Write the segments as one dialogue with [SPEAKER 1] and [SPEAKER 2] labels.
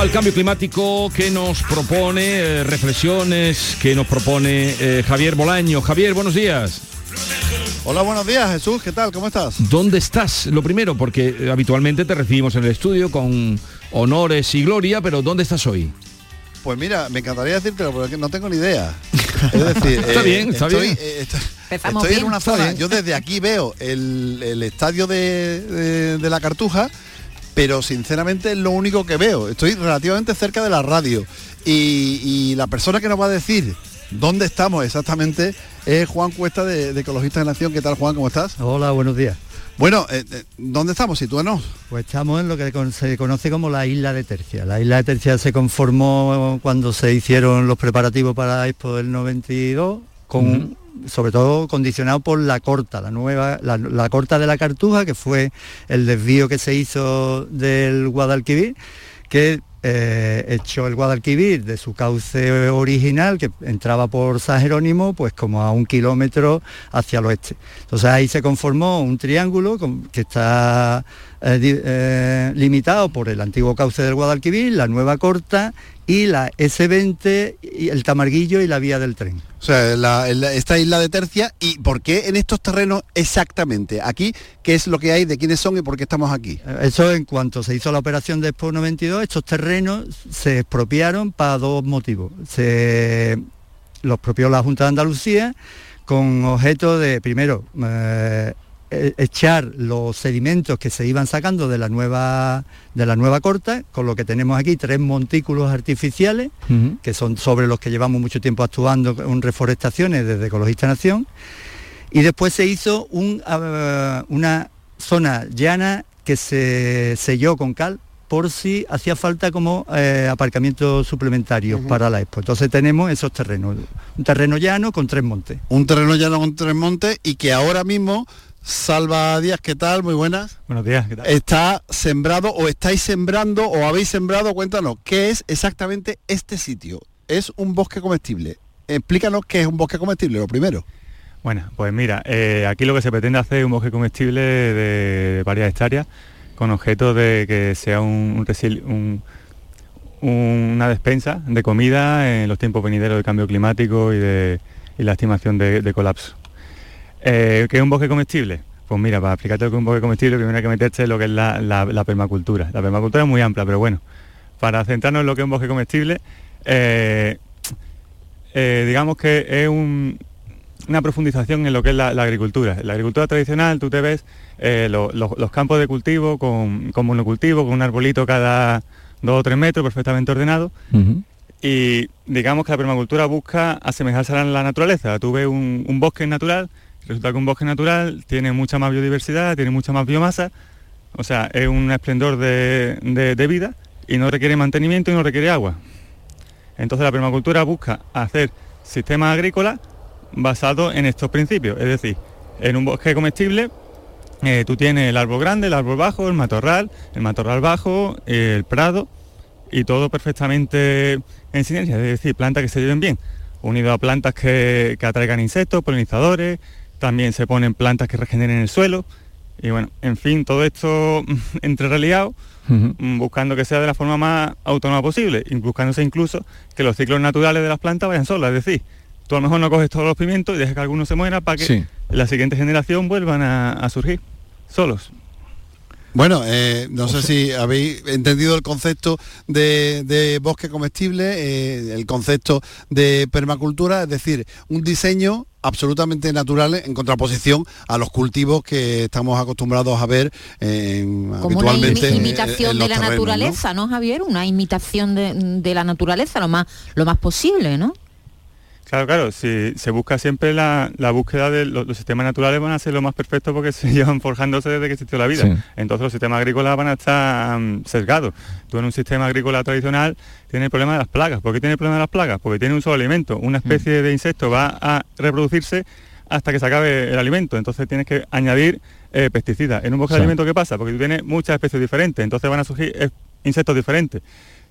[SPEAKER 1] al cambio climático que nos propone, eh, reflexiones que nos propone eh, Javier Bolaño. Javier, buenos días.
[SPEAKER 2] Hola, buenos días, Jesús. ¿Qué tal? ¿Cómo estás?
[SPEAKER 1] ¿Dónde estás? Lo primero, porque eh, habitualmente te recibimos en el estudio con honores y gloria, pero ¿dónde estás hoy?
[SPEAKER 2] Pues mira, me encantaría decírtelo, pero es que no tengo ni idea. Es decir,
[SPEAKER 1] Está bien, está
[SPEAKER 2] estoy,
[SPEAKER 1] bien.
[SPEAKER 2] eh, estoy-
[SPEAKER 3] Empezamos
[SPEAKER 2] estoy en una zona,
[SPEAKER 1] bien.
[SPEAKER 2] yo desde aquí veo el, el estadio de, de- de la Cartuja, pero sinceramente es lo único que veo. Estoy relativamente cerca de la radio y, y la persona que nos va a decir dónde estamos exactamente es Juan Cuesta de, de Ecologistas de Nación. ¿Qué tal, Juan? ¿Cómo estás?
[SPEAKER 4] Hola, buenos días.
[SPEAKER 2] Bueno, eh, eh, ¿dónde estamos? Sitúanos.
[SPEAKER 4] Pues estamos en lo que con- se conoce como la isla de Tercia. La isla de Tercia se conformó cuando se hicieron los preparativos para la Expo del 92, con, sobre todo condicionado por la corta, la nueva, la, la corta de la Cartuja, que fue el desvío que se hizo del Guadalquivir, que eh, el Guadalquivir de su cauce original, que entraba por San Jerónimo, pues como a un kilómetro hacia el oeste. Entonces ahí se conformó un triángulo que está eh, eh, limitado por el antiguo cauce del Guadalquivir, la nueva corta y la S20, y el Tamarguillo y la vía del tren.
[SPEAKER 2] O sea, la- la- esta isla de Tercia. ¿Y por qué en estos terrenos exactamente? Aquí, ¿qué es lo que hay? ¿De quiénes son y por qué estamos aquí?
[SPEAKER 4] Eh, Eso en cuanto se hizo la operación de Expo 92, estos terrenos se expropiaron para dos motivos. Se los expropió la Junta de Andalucía con objeto de, primero, eh, echar los sedimentos que se iban sacando de la nueva de la nueva corta, con lo que tenemos aquí tres montículos artificiales que son sobre los que llevamos mucho tiempo actuando en reforestaciones desde Ecologista Nación. Y después se hizo un, ah, una zona llana que se selló con cal por si hacía falta como eh, aparcamientos suplementarios para la expo. Entonces tenemos esos terrenos, un terreno llano con tres montes.
[SPEAKER 2] Un terreno llano con tres montes y que ahora mismo, Salva Díaz, ¿qué tal? Muy buenas.
[SPEAKER 4] Buenos días, ¿qué tal?
[SPEAKER 2] Está sembrado o estáis sembrando o habéis sembrado, cuéntanos, ¿qué es exactamente este sitio? Es un bosque comestible. Explícanos qué es un bosque comestible, lo primero.
[SPEAKER 5] Bueno, pues mira, eh, aquí lo que se pretende hacer es un bosque comestible de varias hectáreas con objeto de que sea un, un una despensa de comida en los tiempos venideros del cambio climático y de y la estimación de, de colapso. Eh, ¿Qué es un bosque comestible? Pues mira, para explicarte lo que es un bosque comestible, primero hay que meterte en lo que es la, la- la permacultura. La permacultura es muy amplia, pero bueno, para centrarnos en lo que es un bosque comestible, eh, eh, digamos que es un- una profundización en lo que es la, la agricultura. En la agricultura tradicional tú te ves eh, lo- lo- los campos de cultivo con, con monocultivo, con un arbolito cada dos o tres metros perfectamente ordenado. Y digamos que la permacultura busca asemejarse a la naturaleza. Tú ves un, un bosque natural, resulta que un bosque natural tiene mucha más biodiversidad, tiene mucha más biomasa, o sea, es un esplendor de, de- vida y no requiere mantenimiento y no requiere agua. Entonces la permacultura busca hacer sistemas agrícolas basados en estos principios, es decir, en un bosque comestible eh, tú tienes el árbol grande, el árbol bajo, el matorral, el matorral bajo, el prado y todo perfectamente en sinergia, es decir, plantas que se lleven bien, unido a plantas que, que atraigan insectos, polinizadores, también se ponen plantas que regeneren el suelo y bueno, en fin, todo esto entre reliado, mm, buscando que sea de la forma más autónoma posible, buscándose incluso que los ciclos naturales de las plantas vayan solas, es decir, tú a lo mejor no coges todos los pimientos y dejas que algunos se muera para que
[SPEAKER 1] Sí.
[SPEAKER 5] la siguiente generación vuelvan a, a surgir solos.
[SPEAKER 2] Bueno, eh, no sé si habéis entendido el concepto de, de bosque comestible, eh, el concepto de permacultura, es decir, un diseño absolutamente natural en contraposición a los cultivos que estamos acostumbrados a ver eh,
[SPEAKER 6] Como una
[SPEAKER 2] habitualmente. en-
[SPEAKER 6] imitación
[SPEAKER 2] en los
[SPEAKER 6] de la
[SPEAKER 2] terrenos, ¿no?
[SPEAKER 6] naturaleza, ¿no? Javier? Una imitación de, de la naturaleza lo más, lo más posible, ¿no?
[SPEAKER 5] Claro, claro, si se busca siempre la, la búsqueda de los, los sistemas naturales van a ser lo más perfecto porque se llevan forjándose desde que existió la vida.
[SPEAKER 1] Sí.
[SPEAKER 5] Entonces los sistemas agrícolas van a estar mm, sesgados. Tú en un sistema agrícola tradicional tienes el problema de las plagas. ¿Por qué tiene el problema de las plagas? Porque tiene un solo alimento. Una especie de insecto va a reproducirse hasta que se acabe el alimento. Entonces tienes que añadir eh, pesticidas. En un bosque
[SPEAKER 1] Sí.
[SPEAKER 5] de alimento, ¿qué pasa? Porque tú tienes muchas especies diferentes. Entonces van a surgir eh, insectos diferentes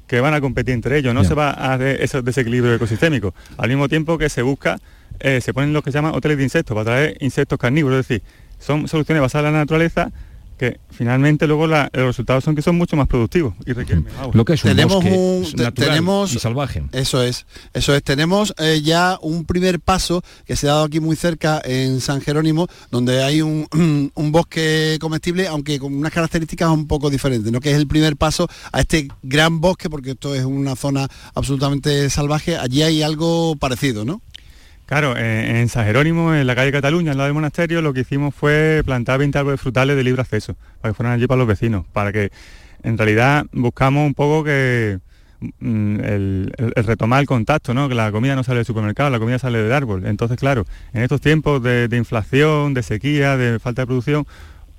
[SPEAKER 5] que van a competir entre ellos, no se va a hacer ese desequilibrio ecosistémico. Al mismo tiempo que se busca, eh, se ponen lo que se llaman hoteles de insectos, para traer insectos carnívoros, es decir, son soluciones basadas en la naturaleza que finalmente luego la- los resultados son que son mucho más productivos y requieren.
[SPEAKER 1] Lo que es un
[SPEAKER 2] Tenemos
[SPEAKER 1] bosque
[SPEAKER 2] un-
[SPEAKER 1] natural
[SPEAKER 2] tenemos-
[SPEAKER 1] y salvaje.
[SPEAKER 2] Eso es, eso es. Tenemos eh, ya un primer paso que se ha dado aquí muy cerca en San Jerónimo, donde hay un, un bosque comestible, aunque con unas características un poco diferentes, ¿no? Que es el primer paso a este gran bosque, porque esto es una zona absolutamente salvaje. Allí hay algo parecido, ¿no?
[SPEAKER 5] Claro, en, en San Jerónimo, en la calle Cataluña, al lado del monasterio, lo que hicimos fue plantar 20 árboles frutales de libre acceso, para que fueran allí para los vecinos, para que en realidad buscamos un poco que mm, el, retomar el contacto, ¿no? que la comida no sale del supermercado, la comida sale del árbol. Entonces, claro, en estos tiempos de inflación, de sequía, de falta de producción,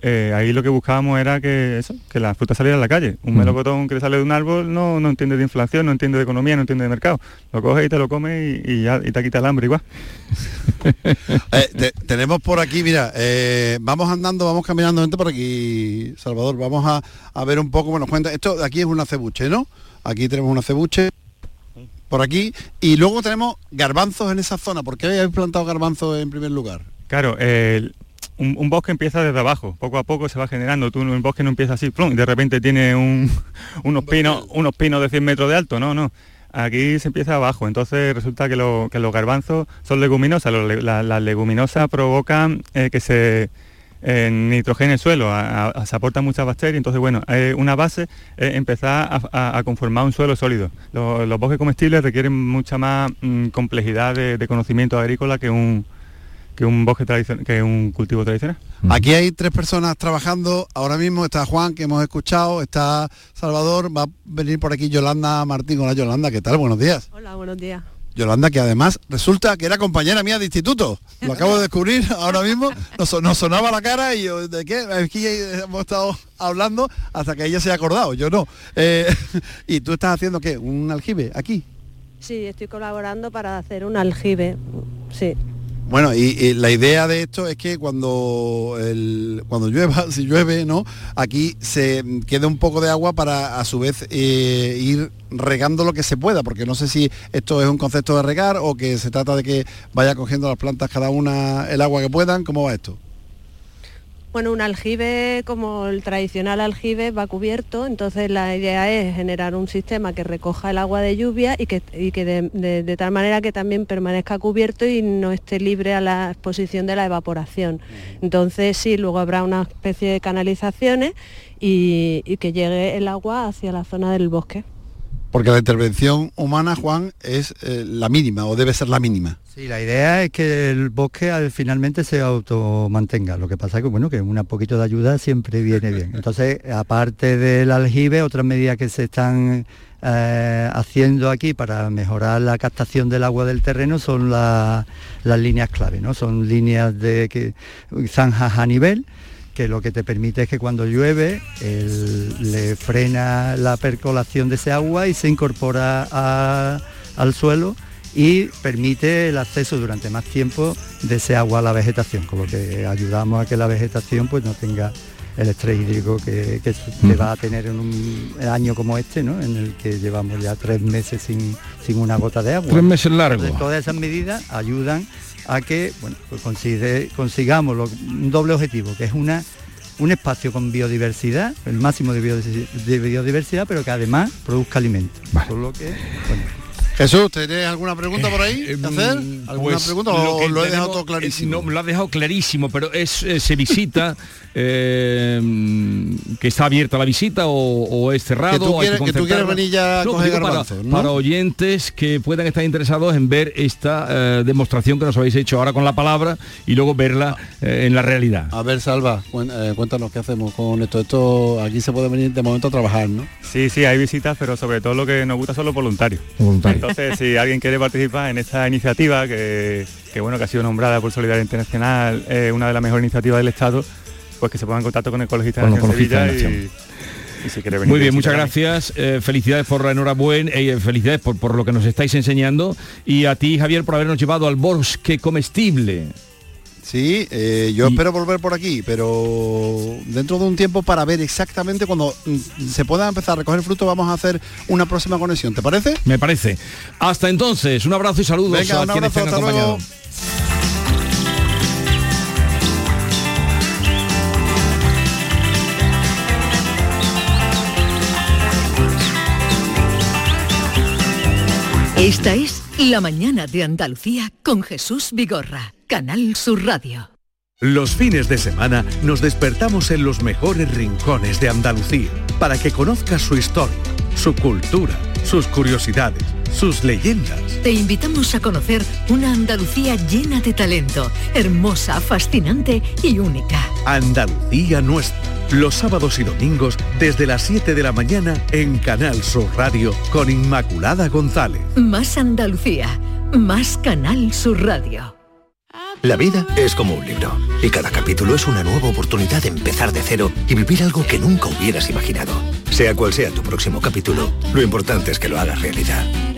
[SPEAKER 5] eh, ahí lo que buscábamos era que eso, que la fruta saliera a la calle. Un melocotón que sale de un árbol no, no entiende de inflación, no entiende de economía, no entiende de mercado. Lo coges y te lo comes y, y ya y te quita el hambre igual.
[SPEAKER 2] Eh, te- tenemos por aquí, mira, eh, vamos andando, vamos caminando gente por aquí, Salvador, vamos a, a ver un poco, bueno, cuenta, esto de aquí es un acebuche, ¿no? Aquí tenemos un acebuche por aquí y luego tenemos garbanzos en esa zona. ¿Por qué habéis plantado garbanzos en primer lugar?
[SPEAKER 5] Claro, el- un, un bosque empieza desde abajo, poco a poco se va generando. Tú un bosque no empieza así, plum, y de repente tiene un- unos pinos, unos pinos de 100 metros de alto, no, no. Aquí se empieza abajo, entonces resulta que, lo- que los garbanzos son leguminosas. Los la- las leguminosas provocan eh, que se eh, nitrogene el suelo, a- a- se aportan muchas bacterias, entonces bueno, eh, una base es empezar a, a- a conformar un suelo sólido. Los, los bosques comestibles requieren mucha más mm, complejidad de, de conocimiento agrícola que un, que un bosque tradicional, que un cultivo tradicional.
[SPEAKER 2] Aquí hay tres personas trabajando. Ahora mismo está Juan, que hemos escuchado, está Salvador, va a venir por aquí Yolanda Martín. Hola Yolanda, ¿qué tal? Buenos días.
[SPEAKER 7] Hola, buenos días.
[SPEAKER 2] Yolanda, que además resulta que era compañera mía de instituto. Lo acabo de descubrir ahora mismo. Nos, so- nos sonaba la cara y yo, ¿de qué? Aquí hemos estado hablando hasta que ella se ha acordado. Yo no. Eh, ¿Y tú estás haciendo qué? ¿Un aljibe aquí?
[SPEAKER 7] Sí, estoy colaborando para hacer un aljibe. Sí.
[SPEAKER 2] Bueno, y, la idea de esto es que cuando el, cuando llueva, si llueve, ¿no? Aquí se quede un poco de agua para a su vez eh, ir regando lo que se pueda, porque no sé si esto es un concepto de regar o que se trata de que vaya cogiendo las plantas cada una el agua que puedan. ¿Cómo va esto?
[SPEAKER 7] Bueno, un aljibe como el tradicional aljibe va cubierto, entonces la idea es generar un sistema que recoja el agua de lluvia y que, y que de, de- de tal manera que también permanezca cubierto y no esté libre a la exposición de la evaporación. Entonces sí, luego habrá una especie de canalizaciones y, y que llegue el agua hacia la zona del bosque.
[SPEAKER 2] Porque la intervención humana, Juan, es eh, la mínima o debe ser la mínima.
[SPEAKER 4] Sí, la idea es que el bosque al- finalmente se automantenga. Lo que pasa es que bueno, que un poquito de ayuda siempre viene bien. Entonces, aparte del aljibe, otras medidas que se están eh, haciendo aquí para mejorar la captación del agua del terreno son la- las líneas clave, ¿no? Son líneas de zanjas a nivel que lo que te permite es que cuando llueve el- le frena la percolación de ese agua y se incorpora a- al suelo y permite el acceso durante más tiempo de ese agua a la vegetación, con lo que ayudamos a que la vegetación pues no tenga el estrés hídrico que, que va a tener en un año como este, ¿no? en el que llevamos ya tres meses sin, sin una gota de agua.
[SPEAKER 1] Tres meses largos.
[SPEAKER 4] Entonces, todas esas medidas ayudan a que bueno, pues consigue- consigamos lo- un doble objetivo, que es una, un espacio con biodiversidad, el máximo de, biodiversi- de biodiversidad, pero que además produzca alimentos.
[SPEAKER 1] Vale.
[SPEAKER 4] Por lo que, bueno,
[SPEAKER 2] Jesús, ¿tenés alguna pregunta por ahí
[SPEAKER 1] Eh,
[SPEAKER 2] que hacer?
[SPEAKER 1] mm,
[SPEAKER 2] ¿Alguna
[SPEAKER 1] pues,
[SPEAKER 2] pregunta o
[SPEAKER 1] que
[SPEAKER 2] lo he dejado todo
[SPEAKER 1] es-
[SPEAKER 2] clarísimo?
[SPEAKER 1] no, lo has dejado clarísimo, pero es, eh, se visita eh, mm, que está abierta la visita o, o es cerrado.
[SPEAKER 2] Que tú
[SPEAKER 1] o hay
[SPEAKER 2] quieres- que tú quieres
[SPEAKER 1] concertarla.
[SPEAKER 2] venir ya a
[SPEAKER 1] No,
[SPEAKER 2] coger
[SPEAKER 1] digo para,
[SPEAKER 2] garbanzos, ¿no?
[SPEAKER 1] para oyentes que puedan estar interesados en ver esta eh, demostración que nos habéis hecho ahora con la palabra y luego verla eh, en la realidad.
[SPEAKER 2] A ver, Salva, eh, cuéntanos qué hacemos con esto. Esto aquí se puede venir de momento a trabajar, ¿no?
[SPEAKER 5] Sí, sí, hay visitas, pero sobre todo lo que nos gusta son los voluntarios. Entonces, si alguien quiere participar en esta iniciativa, que, que, bueno, que ha sido nombrada por Solidaridad Internacional, eh, una de las mejores iniciativas del Estado, pues que se ponga en contacto con Ecologistas
[SPEAKER 1] Con
[SPEAKER 5] de Sevilla y, y si quiere venir.
[SPEAKER 1] Muy bien, muchas gracias. Eh, felicidades por la enhorabuena, eh, felicidades por, por lo que nos estáis enseñando y a ti, Javier, por habernos llevado al bosque comestible.
[SPEAKER 2] Sí, eh, yo espero volver por aquí, pero dentro de un tiempo para ver exactamente cuando mm, se pueda empezar a recoger fruto vamos a hacer una próxima conexión, ¿te parece?
[SPEAKER 1] Me parece. Hasta entonces, un abrazo y saludos
[SPEAKER 2] Venga,
[SPEAKER 1] a
[SPEAKER 2] un
[SPEAKER 1] quienes
[SPEAKER 2] abrazo.
[SPEAKER 3] Esta es La mañana de Andalucía con Jesús Vigorra, Canal Sur Radio.
[SPEAKER 8] Los fines de semana nos despertamos en los mejores rincones de Andalucía para que conozcas su historia, su cultura, sus curiosidades, sus leyendas.
[SPEAKER 3] Te invitamos a conocer una Andalucía llena de talento, hermosa, fascinante y única.
[SPEAKER 8] Andalucía nuestra. Los sábados y domingos desde las 7 de la mañana en Canal Sur Radio con Inmaculada González.
[SPEAKER 3] Más Andalucía, más Canal Sur Radio.
[SPEAKER 9] La vida es como un libro y cada capítulo es una nueva oportunidad de empezar de cero y vivir algo que nunca hubieras imaginado. Sea cual sea tu próximo capítulo, lo importante es que lo hagas realidad.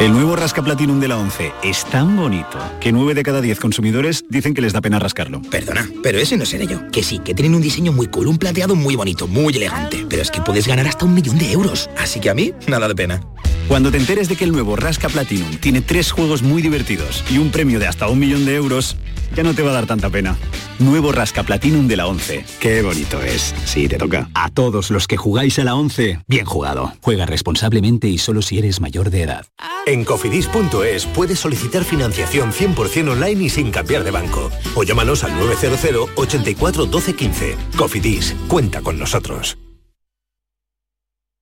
[SPEAKER 10] El nuevo Rasca Platinum de la 11 es tan bonito que 9 de cada 10 consumidores dicen que les da pena rascarlo.
[SPEAKER 11] Perdona, pero ese no seré yo. Que sí, que tienen un diseño muy cool, un plateado muy bonito, muy elegante. Pero es que puedes ganar hasta un millón de euros. Así que a mí, nada de pena.
[SPEAKER 10] Cuando te enteres de que el nuevo Rasca Platinum tiene tres juegos muy divertidos y un premio de hasta un millón de euros, ya no te va a dar tanta pena. Nuevo Rasca Platinum de la 11. Qué bonito es. Sí, te toca.
[SPEAKER 12] A todos los que jugáis a la 11, bien jugado. Juega responsablemente y solo si eres mayor de edad.
[SPEAKER 9] En cofidis.es puedes solicitar financiación 100% online y sin cambiar de banco. O llámanos al 900 84 12 15. Cofidis, cuenta con nosotros.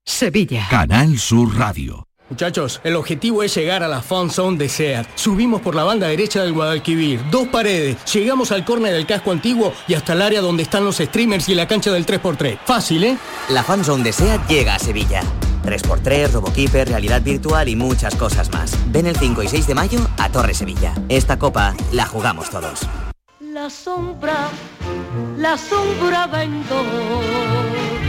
[SPEAKER 3] Sevilla.
[SPEAKER 13] Canal Sur Radio.
[SPEAKER 14] Muchachos, el objetivo es llegar a la Fan Zone de SEAT. Subimos por la banda derecha del Guadalquivir, dos paredes, llegamos al córner del casco antiguo y hasta el área donde están los streamers y la cancha del 3x3. Fácil, ¿eh?
[SPEAKER 15] La fanzone de SEAT llega a Sevilla. 3x3, RoboKeeper, realidad virtual y muchas cosas más. Ven el 5 y 6 de mayo a Torre Sevilla. Esta copa la jugamos todos.
[SPEAKER 16] La sombra, la sombra vendo.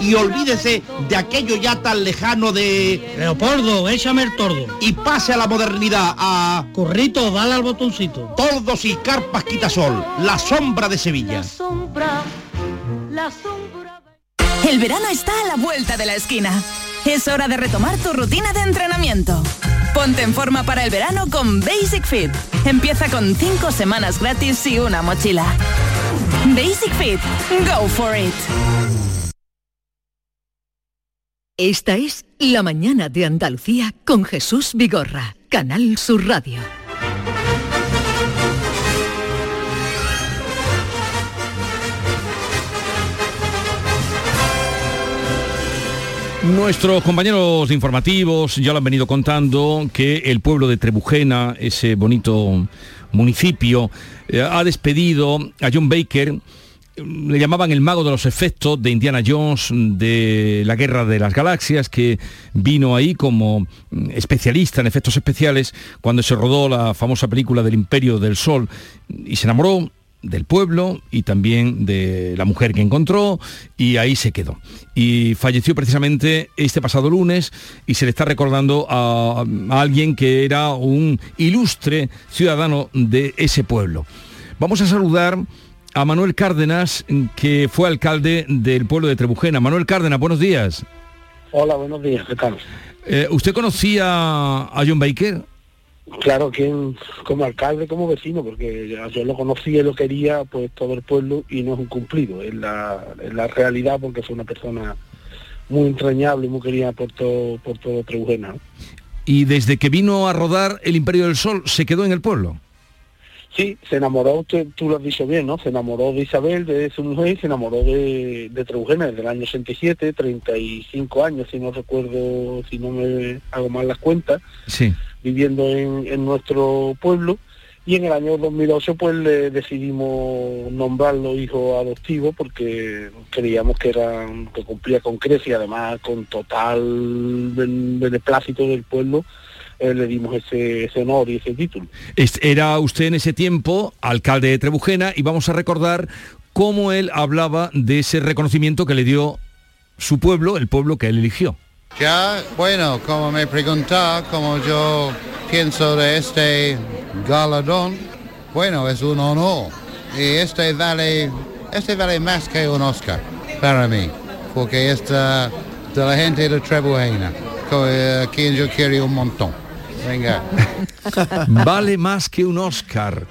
[SPEAKER 17] Y olvídese de aquello ya tan lejano de...
[SPEAKER 18] Leopoldo, échame el tordo.
[SPEAKER 17] Y pase a la modernidad, a...
[SPEAKER 18] Currito, dale al botoncito.
[SPEAKER 17] Tordos y carpas quitasol, la sombra de Sevilla.
[SPEAKER 16] Sombra, la sombra.
[SPEAKER 19] El verano está a la vuelta de la esquina. Es hora de retomar tu rutina de entrenamiento. Ponte en forma para el verano con Basic Fit. Empieza con 5 semanas gratis y una mochila. Basic Fit. Go for it.
[SPEAKER 3] Esta es La mañana de Andalucía con Jesús Vigorra, Canal Sur Radio.
[SPEAKER 1] Nuestros compañeros informativos ya lo han venido contando que el pueblo de Trebujena, ese bonito municipio, eh, ha despedido a John Baker, le llamaban el mago de los efectos de Indiana Jones, de la Guerra de las Galaxias, que vino ahí como mm, especialista en efectos especiales cuando se rodó la famosa película del Imperio del Sol y se enamoró del pueblo y también de la mujer que encontró y ahí se quedó. Y falleció precisamente este pasado lunes y se le está recordando a, a alguien que era un ilustre ciudadano de ese pueblo. Vamos a saludar a Manuel Cárdenas, que fue alcalde del pueblo de Trebujena. Manuel Cárdenas, buenos días.
[SPEAKER 20] Hola, buenos días, ¿qué tal?
[SPEAKER 1] Eh, ¿Usted conocía a John Baker?
[SPEAKER 20] Claro, quien como alcalde, como vecino, porque yo lo conocía y lo quería, pues todo el pueblo y no es un cumplido, es la, es la realidad porque fue una persona muy entrañable y muy querida por todo, por todo Trebujena. ¿no?
[SPEAKER 1] Y desde que vino a rodar El Imperio del Sol, ¿se quedó en el pueblo?
[SPEAKER 20] Sí, se enamoró, usted, tú lo has dicho bien, ¿no? Se enamoró de Isabel, de su mujer, y se enamoró de, de Trebujena desde el año 67, 35 años, si no recuerdo, si no me hago mal las cuentas,
[SPEAKER 1] Sí.
[SPEAKER 20] viviendo en, en nuestro pueblo. Y en el año 2008 pues le decidimos nombrarlo hijo adoptivo porque creíamos que era que cumplía con creces y además con total ben- beneplácito del pueblo eh, le dimos ese, ese honor y ese título.
[SPEAKER 1] Era usted en ese tiempo alcalde de Trebujena y vamos a recordar cómo él hablaba de ese reconocimiento que le dio su pueblo, el pueblo que él eligió.
[SPEAKER 21] Ya, bueno, como me pregunta, como yo pienso de este galardón, bueno, es un honor. Y este vale, este vale más que un Oscar para mí, porque es de, la gente de Trebujena, eh, quien yo quiero un montón. Venga.
[SPEAKER 1] Vale más que un Oscar.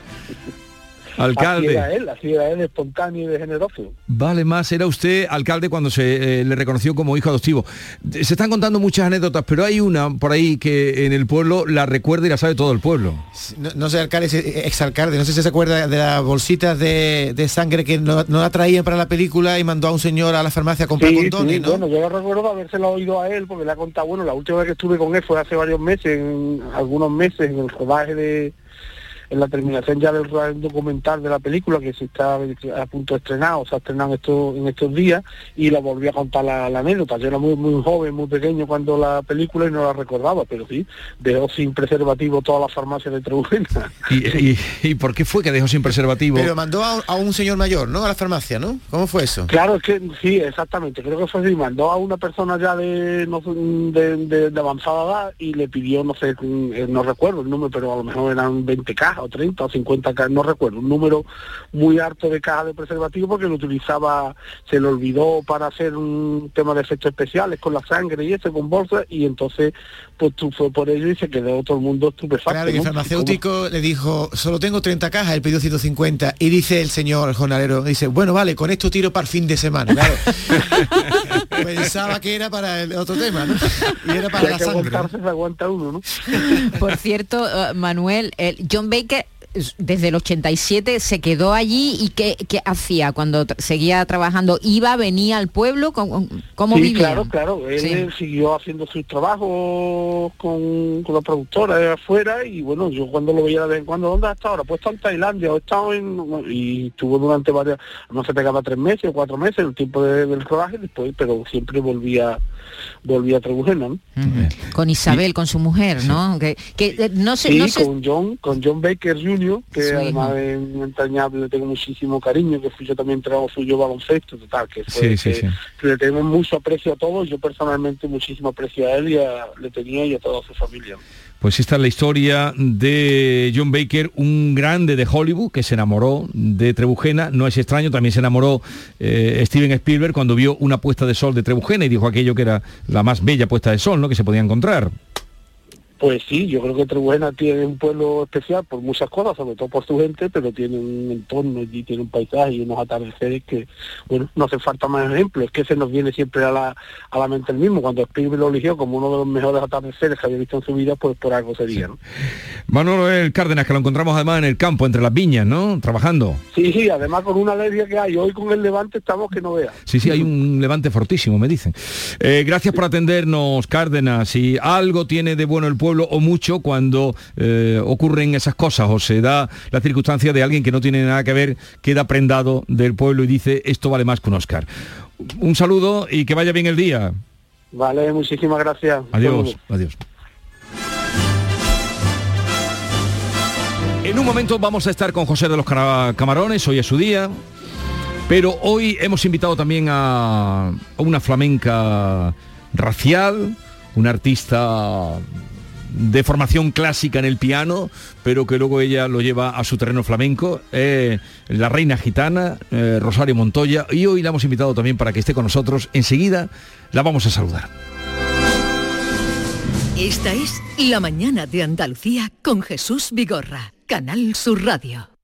[SPEAKER 20] Así
[SPEAKER 1] Alcalde.
[SPEAKER 20] era él, así era él, espontáneo y de generoso.
[SPEAKER 1] Vale más, era usted alcalde cuando se eh, le reconoció como hijo adoptivo. Se están contando muchas anécdotas, pero hay una por ahí que en el pueblo la recuerda y la sabe todo el pueblo.
[SPEAKER 22] No, no sé, alcalde, si- exalcalde, no sé si se acuerda de las bolsitas de, de sangre que no, no la traían para la película y mandó a un señor a la farmacia a comprar
[SPEAKER 20] Sí,
[SPEAKER 22] condones,
[SPEAKER 20] sí,
[SPEAKER 22] ¿no?
[SPEAKER 20] bueno, yo lo recuerdo habérselo oído a él porque le ha contado, bueno, la última vez que estuve con él fue hace varios meses, en algunos meses, en el rodaje de, en la terminación ya del documental de la película que se está a punto de estrenar, o se ha estrenado en estos, en estos días, y la volví a contar la, la anécdota. Yo era muy, muy joven, muy pequeño cuando la película y no la recordaba, pero sí, dejó sin preservativo toda la farmacia de Trebujena.
[SPEAKER 1] ¿Y, y, y por qué fue que dejó sin preservativo?
[SPEAKER 22] Pero mandó a, a un señor mayor, ¿no? A la farmacia, ¿no? ¿Cómo fue eso?
[SPEAKER 20] Claro, es que sí, exactamente. Creo que fue así. Mandó a una persona ya de, no de, de- de avanzada edad y le pidió, no sé, eh, no recuerdo el número, pero a lo mejor eran 20 cajas o 30 o 50 cajas, no recuerdo, un número muy alto de cajas de preservativo porque lo utilizaba, se le olvidó para hacer un tema de efectos especiales con la sangre y eso, con bolsas, y entonces pues tú fue por ello y se quedó todo el mundo estupefacto.
[SPEAKER 22] Claro, y el
[SPEAKER 20] ¿no?
[SPEAKER 22] farmacéutico le dijo, solo tengo 30 cajas, él pidió 150. Y dice el señor el jornalero, dice, bueno, vale, con esto tiro para el fin de semana. Claro. Pensaba que era para el otro tema, ¿no? Y era para la
[SPEAKER 20] que
[SPEAKER 22] sangre.
[SPEAKER 20] aguantarse, se aguanta uno, ¿no?
[SPEAKER 6] Por cierto, eh, Manuel, el John Baker desde el 87 se quedó allí y qué, qué hacía cuando seguía trabajando iba venía al pueblo ¿Cómo, cómo
[SPEAKER 20] sí,
[SPEAKER 6] vivía
[SPEAKER 20] claro, claro. Él
[SPEAKER 6] Sí.
[SPEAKER 20] siguió haciendo sus trabajos con, con la productora de afuera y bueno, yo cuando lo veía de vez en cuando, ¿dónde ha estado ahora? Pues está en Tailandia o he estado en... y estuvo durante varias, no se pegaba tres meses o cuatro meses el tiempo de- del rodaje después, pero siempre volvía volvía a Trebujena, ¿no?
[SPEAKER 6] con Isabel con su mujer no que, que, eh, no sé
[SPEAKER 20] sí,
[SPEAKER 6] no sé
[SPEAKER 20] con John, con John Baker Jr., que además
[SPEAKER 6] hijo.
[SPEAKER 20] es un entrañable, le tengo muchísimo cariño, que fui yo también entrenador suyo baloncesto, total, que fue
[SPEAKER 1] Sí, sí,
[SPEAKER 20] que,
[SPEAKER 1] sí.
[SPEAKER 20] que le tenemos mucho aprecio a todos, yo personalmente muchísimo aprecio a él y a, le tenía y a toda su familia.
[SPEAKER 1] Pues esta es la historia de John Baker, un grande de Hollywood que se enamoró de Trebujena. No es extraño, también se enamoró eh, Steven Spielberg cuando vio una puesta de sol de Trebujena y dijo aquello que era la más bella puesta de sol ¿no? que se podía encontrar.
[SPEAKER 20] Pues sí, yo creo que Trebujena tiene un pueblo especial por muchas cosas, sobre todo por su gente, pero tiene un entorno y tiene un paisaje y unos atardeceres que, bueno, no hace falta más ejemplos, es que se nos viene siempre a la, a la mente el mismo. Cuando Spielberg lo eligió como uno de los mejores atardeceres que había visto en su vida, pues por algo sería, ¿no?
[SPEAKER 1] Manuel Cárdenas, que lo encontramos además en el campo, entre las viñas, ¿no? Trabajando.
[SPEAKER 20] Sí, sí, además con una alergia que hay, hoy con el levante estamos que no veas.
[SPEAKER 1] Sí, sí, hay un levante fortísimo, me dicen. Eh, gracias por atendernos, Cárdenas. Si algo tiene de bueno el pueblo, o mucho, cuando eh, ocurren esas cosas, o se da la circunstancia de alguien que no tiene nada que ver, queda prendado del pueblo y dice, esto vale más que un Oscar. Un saludo y que vaya bien el día.
[SPEAKER 20] Vale, muchísimas gracias.
[SPEAKER 1] Adiós, adiós. En un momento vamos a estar con José de los Camarones, hoy es su día. Pero hoy hemos invitado también a, a una flamenca racial, una artista de formación clásica en el piano, pero que luego ella lo lleva a su terreno flamenco, eh, la reina gitana, eh, Rosario Montoya, y hoy la hemos invitado también para que esté con nosotros. Enseguida la vamos a saludar.
[SPEAKER 3] Esta es La mañana de Andalucía con Jesús Vigorra, Canal Sur Radio.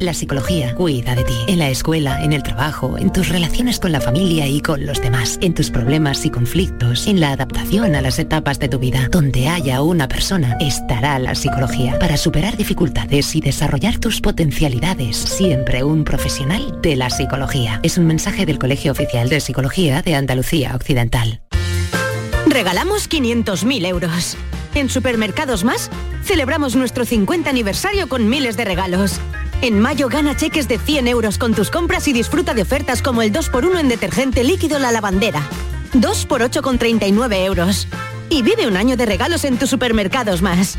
[SPEAKER 15] La psicología cuida de ti. En la escuela, en el trabajo, en tus relaciones con la familia y con los demás, en tus problemas y conflictos, en la adaptación a las etapas de tu vida. Donde haya una persona, estará la psicología. Para superar dificultades y desarrollar tus potencialidades, siempre un profesional de la psicología. Es un mensaje del Colegio Oficial de Psicología de Andalucía Occidental.
[SPEAKER 23] Regalamos 500.000 euros. En Supermercados Más, celebramos nuestro 50 aniversario con miles de regalos. En mayo gana cheques de 100 euros con tus compras y disfruta de ofertas como el 2x1 en detergente líquido La Lavandera. 2 por 8,39 euros. Y vive un año de regalos en tus Supermercados Más.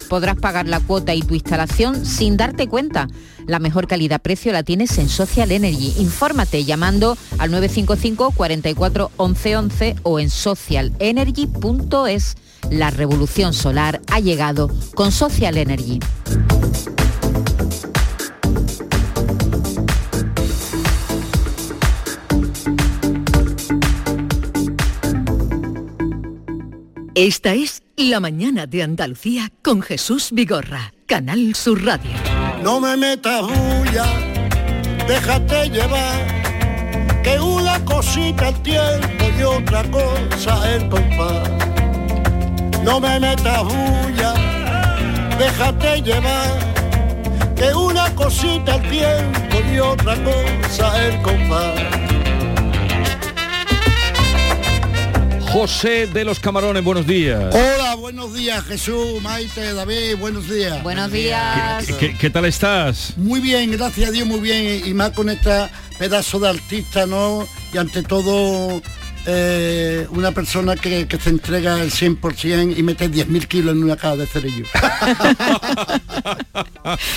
[SPEAKER 6] podrás pagar la cuota y tu instalación sin darte cuenta. La mejor calidad-precio la tienes en Social Energy. Infórmate llamando al 955 44 11 11 o en socialenergy.es. La revolución solar ha llegado con Social Energy.
[SPEAKER 3] Esta es La mañana de Andalucía con Jesús Vigorra, Canal Sur Radio.
[SPEAKER 24] No me metas bulla, déjate llevar, que una cosita el tiempo y otra cosa el compás. No me metas bulla, déjate llevar, que una cosita el tiempo y otra cosa el compás.
[SPEAKER 1] José de los Camarones, buenos días.
[SPEAKER 24] Hola, buenos días Jesús, Maite, David, buenos días.
[SPEAKER 6] Buenos días.
[SPEAKER 1] ¿Qué, qué- qué tal estás?
[SPEAKER 24] Muy bien, gracias a Dios, muy bien. Y más con este pedazo de artista, ¿no? Y ante todo, eh, una persona que, que se entrega el 100% y mete 10.000 kilos en una caja de cerillo.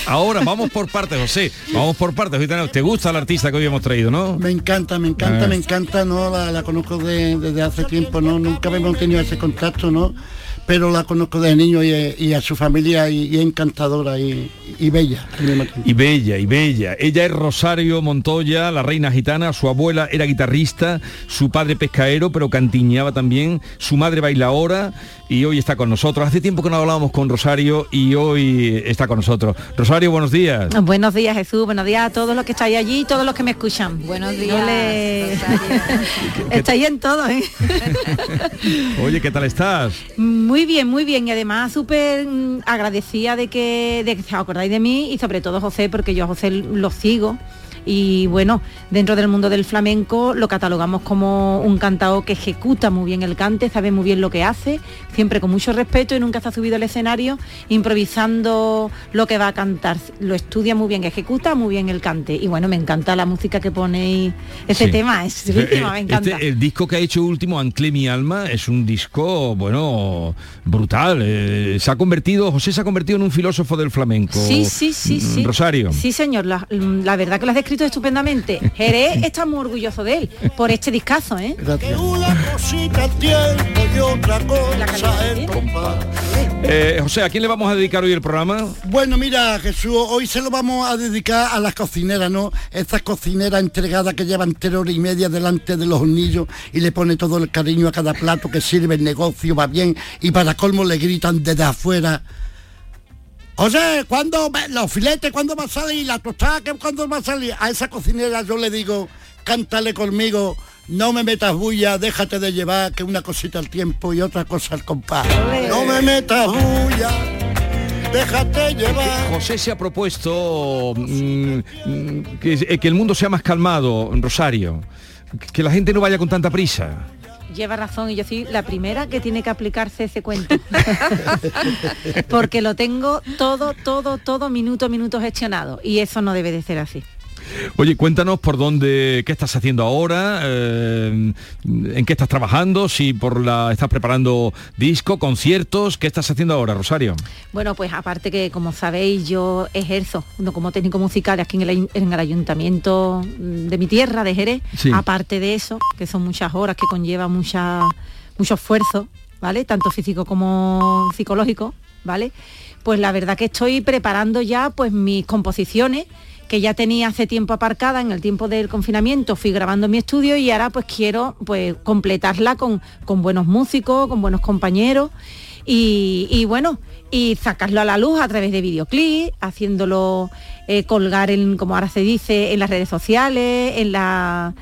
[SPEAKER 1] Ahora, vamos por partes, José. Vamos por partes. ¿Te gusta el artista que hoy hemos traído, no?
[SPEAKER 24] Me encanta, me encanta,
[SPEAKER 1] Ah.
[SPEAKER 24] me encanta, ¿no? La, la conozco de- desde hace tiempo, ¿no? Nunca hemos tenido ese contacto, ¿no? Pero la conozco de niño y, a su familia y, encantadora y, y bella.
[SPEAKER 1] Y bella, y bella. Ella es Rosario Montoya, la reina gitana. Su abuela era guitarrista, su padre pescaero, pero cantiñaba también. Su madre bailaora y hoy está con nosotros. Hace tiempo que no hablábamos con Rosario y hoy está con nosotros. Rosario, buenos días.
[SPEAKER 25] Buenos días Jesús, buenos días a todos los que estáis allí y todos los que me escuchan.
[SPEAKER 6] Buenos
[SPEAKER 25] No
[SPEAKER 6] días.
[SPEAKER 25] estáis en todo, ¿eh?
[SPEAKER 1] Oye, ¿qué tal estás?
[SPEAKER 25] Muy bien, muy bien. Y además súper mm, agradecida de que, de que os acordáis de mí y sobre todo José, porque yo a José lo sigo Y bueno, dentro del mundo del flamenco lo catalogamos como un cantao que ejecuta muy bien el cante, sabe muy bien lo que hace, siempre con mucho respeto y nunca se ha subido al escenario improvisando lo que va a cantar. Lo estudia muy bien, ejecuta muy bien el cante. Y bueno, me encanta la música que ponéis ese
[SPEAKER 1] Sí.
[SPEAKER 25] tema, tema, me encanta.
[SPEAKER 1] este, el disco que ha hecho último, Anclé mi alma, es un disco, bueno, brutal. Eh, se ha convertido, José se ha convertido en un filósofo del flamenco.
[SPEAKER 25] Sí, sí, sí,
[SPEAKER 1] Mm,
[SPEAKER 25] sí.
[SPEAKER 1] Rosario.
[SPEAKER 25] Sí, señor, la, la verdad que lo has estupendamente. Jerez está muy orgulloso de él por este discazo, ¿eh?
[SPEAKER 24] Que una cosita el tiempo y otra cosa el compás.
[SPEAKER 1] Eh, José, ¿a quién le vamos a dedicar hoy el programa?
[SPEAKER 24] Bueno, mira, Jesús, hoy se lo vamos a dedicar a las cocineras, ¿no? Estas cocineras entregadas que llevan tres horas y media delante de los hornillos y le pone todo el cariño a cada plato que sirve, el negocio va bien y para colmo le gritan desde afuera. José, ¿cuándo los filetes, cuándo va a salir? La tostada, ¿qué- ¿cuándo va a salir? A esa cocinera yo le digo, cántale conmigo, no me metas bulla, déjate de llevar, que una cosita al tiempo y otra cosa al compás. No me metas bulla, déjate llevar.
[SPEAKER 1] José se ha propuesto mm, mm, que, eh, que el mundo sea más calmado, Rosario. Que la gente no vaya con tanta prisa.
[SPEAKER 25] Lleva razón y yo soy la primera que tiene que aplicarse ese cuento. Porque lo tengo todo, todo, todo minuto minuto gestionado. Y eso no debe de ser así.
[SPEAKER 1] Oye, cuéntanos por dónde, qué estás haciendo ahora, eh, en qué estás trabajando, si por la estás preparando disco, conciertos, ¿qué estás haciendo ahora, Rosario?
[SPEAKER 25] Bueno, pues aparte que, como sabéis, yo ejerzo como técnico musical aquí en el, ay- en el ayuntamiento de mi tierra, de Jerez.
[SPEAKER 26] Sí.
[SPEAKER 25] Aparte de eso, que son muchas horas, que conlleva mucha, mucho esfuerzo, ¿vale? Tanto físico como psicológico, ¿vale? Pues la verdad que estoy preparando ya pues mis composiciones que ya tenía hace tiempo aparcada en el tiempo del confinamiento, fui grabando en mi estudio y ahora pues quiero pues completarla con, con buenos músicos, con buenos compañeros y, y, bueno, y sacarlo a la luz a través de videoclip, haciéndolo eh, colgar en, como ahora se dice, en las redes sociales, en la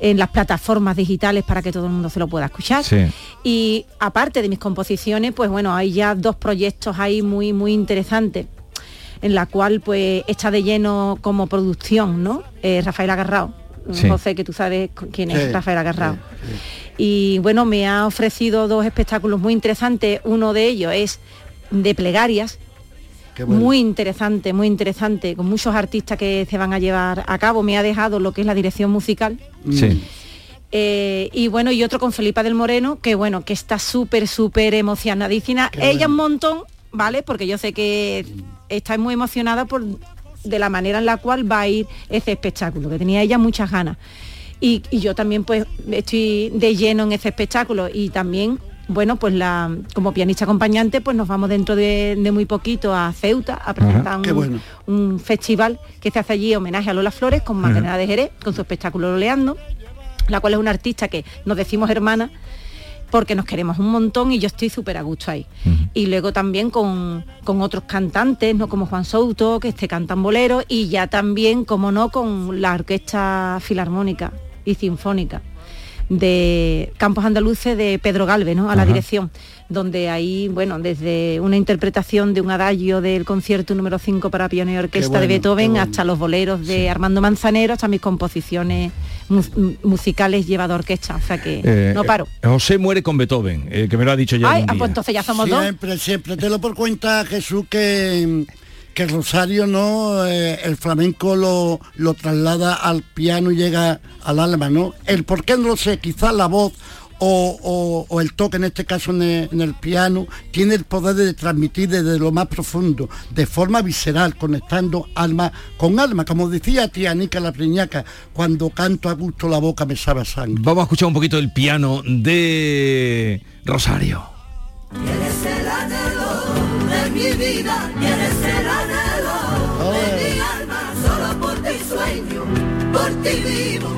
[SPEAKER 25] en las plataformas digitales para que todo el mundo se lo pueda escuchar.
[SPEAKER 1] Sí.
[SPEAKER 25] Y aparte de mis composiciones, pues bueno, hay ya dos proyectos ahí muy, muy interesantes en la cual pues está de lleno como producción, ¿no? Eh, Rafael Agarrao.
[SPEAKER 26] Sí.
[SPEAKER 25] José, que tú sabes quién es
[SPEAKER 26] Sí,
[SPEAKER 25] Rafael Agarrao. Y bueno, me ha ofrecido dos espectáculos muy interesantes. Uno de ellos es de plegarias,
[SPEAKER 24] bueno.
[SPEAKER 25] muy interesante, muy interesante, con muchos artistas que se van a llevar a cabo. Me ha dejado lo que es la dirección musical.
[SPEAKER 1] Sí.
[SPEAKER 25] Eh, y bueno, y otro con Felipa del Moreno, que bueno, que está súper, súper emocionadísima. Ella un montón, ¿vale? Porque yo sé que está muy emocionada por de la manera en la cual va a ir ese espectáculo, que tenía ella muchas ganas. Y, y yo también pues estoy de lleno en ese espectáculo y también bueno pues la como pianista acompañante pues nos vamos dentro de, de muy poquito a Ceuta a presentar un,
[SPEAKER 24] bueno.
[SPEAKER 25] un festival que se hace allí homenaje a Lola Flores con Magdalena de Jerez con su espectáculo Loleando la cual es una artista que nos decimos hermana porque nos queremos un montón y yo estoy súper a gusto ahí. Y luego también con, con otros cantantes, ¿no? Como Juan Souto, que este cantan bolero, y ya también, como no, con la Orquesta Filarmónica y Sinfónica de Campos Andaluces de Pedro Galvez, ¿no? A la dirección, donde ahí, bueno, desde una interpretación de un adagio del concierto número 5 para piano y orquesta
[SPEAKER 26] bueno,
[SPEAKER 25] de Beethoven,
[SPEAKER 26] bueno.
[SPEAKER 25] hasta los boleros de Armando Manzanero, hasta mis composiciones mu- musicales llevado a orquesta, o sea que
[SPEAKER 1] Eh,
[SPEAKER 25] no paro.
[SPEAKER 1] eh, José muere con Beethoven, eh, que me lo ha dicho ya.
[SPEAKER 25] Ay,
[SPEAKER 1] un
[SPEAKER 25] ah,
[SPEAKER 1] día.
[SPEAKER 25] pues entonces ya somos dos.
[SPEAKER 24] Siempre, siempre. Te lo por cuenta, Jesús, que, que el Rosario no, Eh, el flamenco lo, lo traslada al piano y llega al alma, ¿no? El por qué no lo sé, quizás la voz o, o- o el toque, en este caso en el, en el piano, tiene el poder de transmitir desde lo más profundo, de forma visceral, conectando alma con alma. Como decía tía Nica la Priñaca, cuando canto a gusto la boca me sabe a sangre.
[SPEAKER 1] Vamos a escuchar un poquito el piano de Rosario.
[SPEAKER 27] Eres el anhelo de mi vida, eres el anhelo de mi alma, solo por ti sueño, por ti vivo,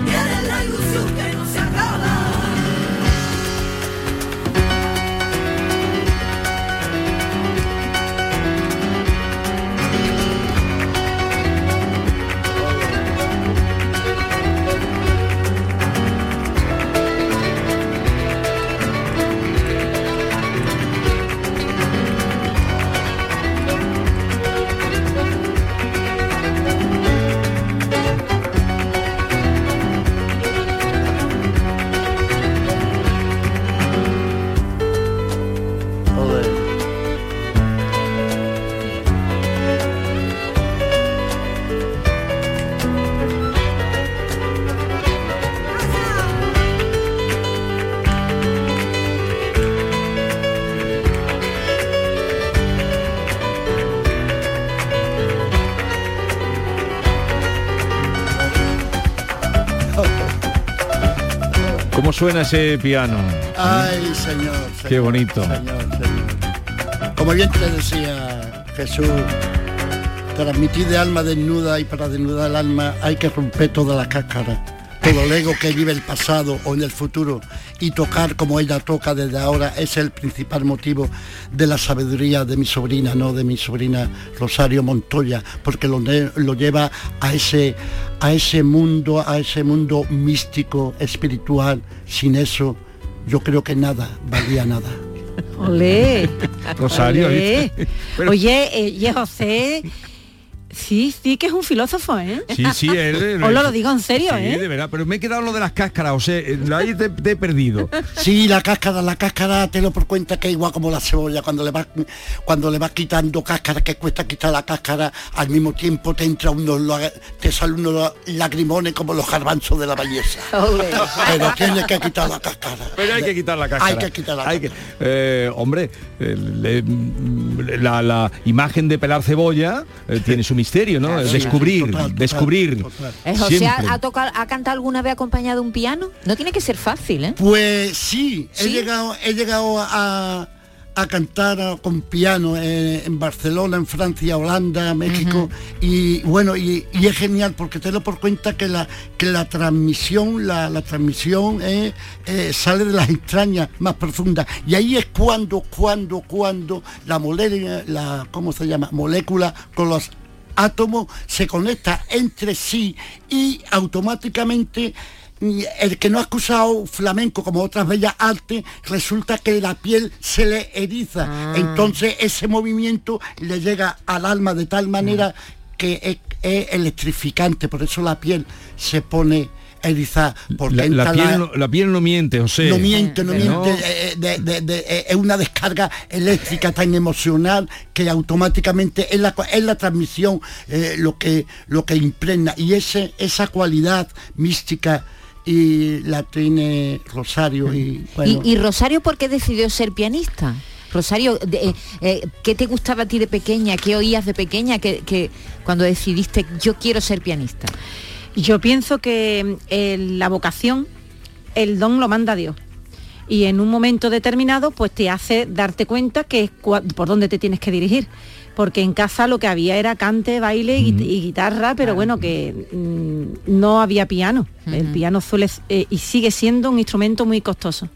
[SPEAKER 1] suena ese piano.
[SPEAKER 24] Ay, señor.
[SPEAKER 1] Qué bonito.
[SPEAKER 24] señor, señor. Como bien te decía Jesús, transmitir de alma desnuda y para desnudar el alma hay que romper toda la cáscara, todo el ego que vive el pasado o en el futuro y tocar como ella toca desde ahora es el principal motivo de la sabiduría de mi sobrina, no de mi sobrina Rosario Montoya, porque lo, lo lleva a ese, a ese mundo, a ese mundo místico, espiritual. Sin eso, yo creo que nada valía nada.
[SPEAKER 25] Olé.
[SPEAKER 1] Rosario,
[SPEAKER 25] Olé. Oye, eh, oye, José, sí, sí que es un filósofo, ¿eh?
[SPEAKER 1] Sí, sí, él...
[SPEAKER 25] Os lo digo en serio,
[SPEAKER 1] Sí,
[SPEAKER 25] ¿eh?
[SPEAKER 1] de verdad, pero me he quedado lo de las cáscaras, o sea, eh, ahí te, te he perdido.
[SPEAKER 24] Sí, la cáscara, la cáscara, te lo por cuenta que es igual como la cebolla, cuando le vas cuando le vas quitando cáscara, que cuesta quitar la cáscara, al mismo tiempo te entra unos te salen unos lagrimones como los garbanzos de la belleza. Pero tienes que quitar la cáscara.
[SPEAKER 1] Pero hay que quitar la cáscara.
[SPEAKER 24] Hay que quitar la
[SPEAKER 1] Hay que- eh, hombre, eh, le- la, la imagen de pelar cebolla eh, tiene su misterio, ¿no?
[SPEAKER 6] Claro.
[SPEAKER 1] descubrir,
[SPEAKER 6] Total, total,
[SPEAKER 1] descubrir.
[SPEAKER 6] Eh, José. ¿ha, ha tocado, ¿ha cantado alguna vez acompañado un piano? No tiene que ser fácil, ¿eh?
[SPEAKER 24] Pues sí, he llegado, he llegado a, a cantar con piano en Barcelona, en Francia, Holanda, México y bueno y, y es genial porque te lo por cuenta que la que la transmisión, la, la transmisión eh, eh, sale de las entrañas más profundas y ahí es cuando, cuando, cuando la molécula, la ¿cómo se llama? molécula con los átomos se conecta entre sí y automáticamente mm, el que no ha acusado flamenco como otras bellas artes, resulta que la piel se le eriza. Entonces ese movimiento le llega al alma de tal manera que es, es electrificante, por eso la piel se pone erizada. Porque
[SPEAKER 1] La, piel, no, la piel no miente, José.
[SPEAKER 24] no miente, no
[SPEAKER 1] Eh,
[SPEAKER 24] miente, eh, de- de- de- eh, es una descarga eléctrica tan emocional que automáticamente es la, es la transmisión eh, lo, que, lo que impregna y ese, esa cualidad mística y la tiene Rosario y bueno,
[SPEAKER 6] ¿Y, y Rosario por qué decidió ser pianista? Rosario, de- eh, eh, ¿qué te gustaba a ti de pequeña? ¿Qué oías de pequeña que, que cuando decidiste yo quiero ser pianista?
[SPEAKER 25] Yo pienso que eh, la vocación, el don lo manda Dios. Y en un momento determinado, pues te hace darte cuenta que es por dónde te tienes que dirigir. Porque en casa lo que había era cante, baile y, y guitarra, pero bueno, que mm, no había piano. El piano suele eh, y sigue siendo un instrumento muy costoso.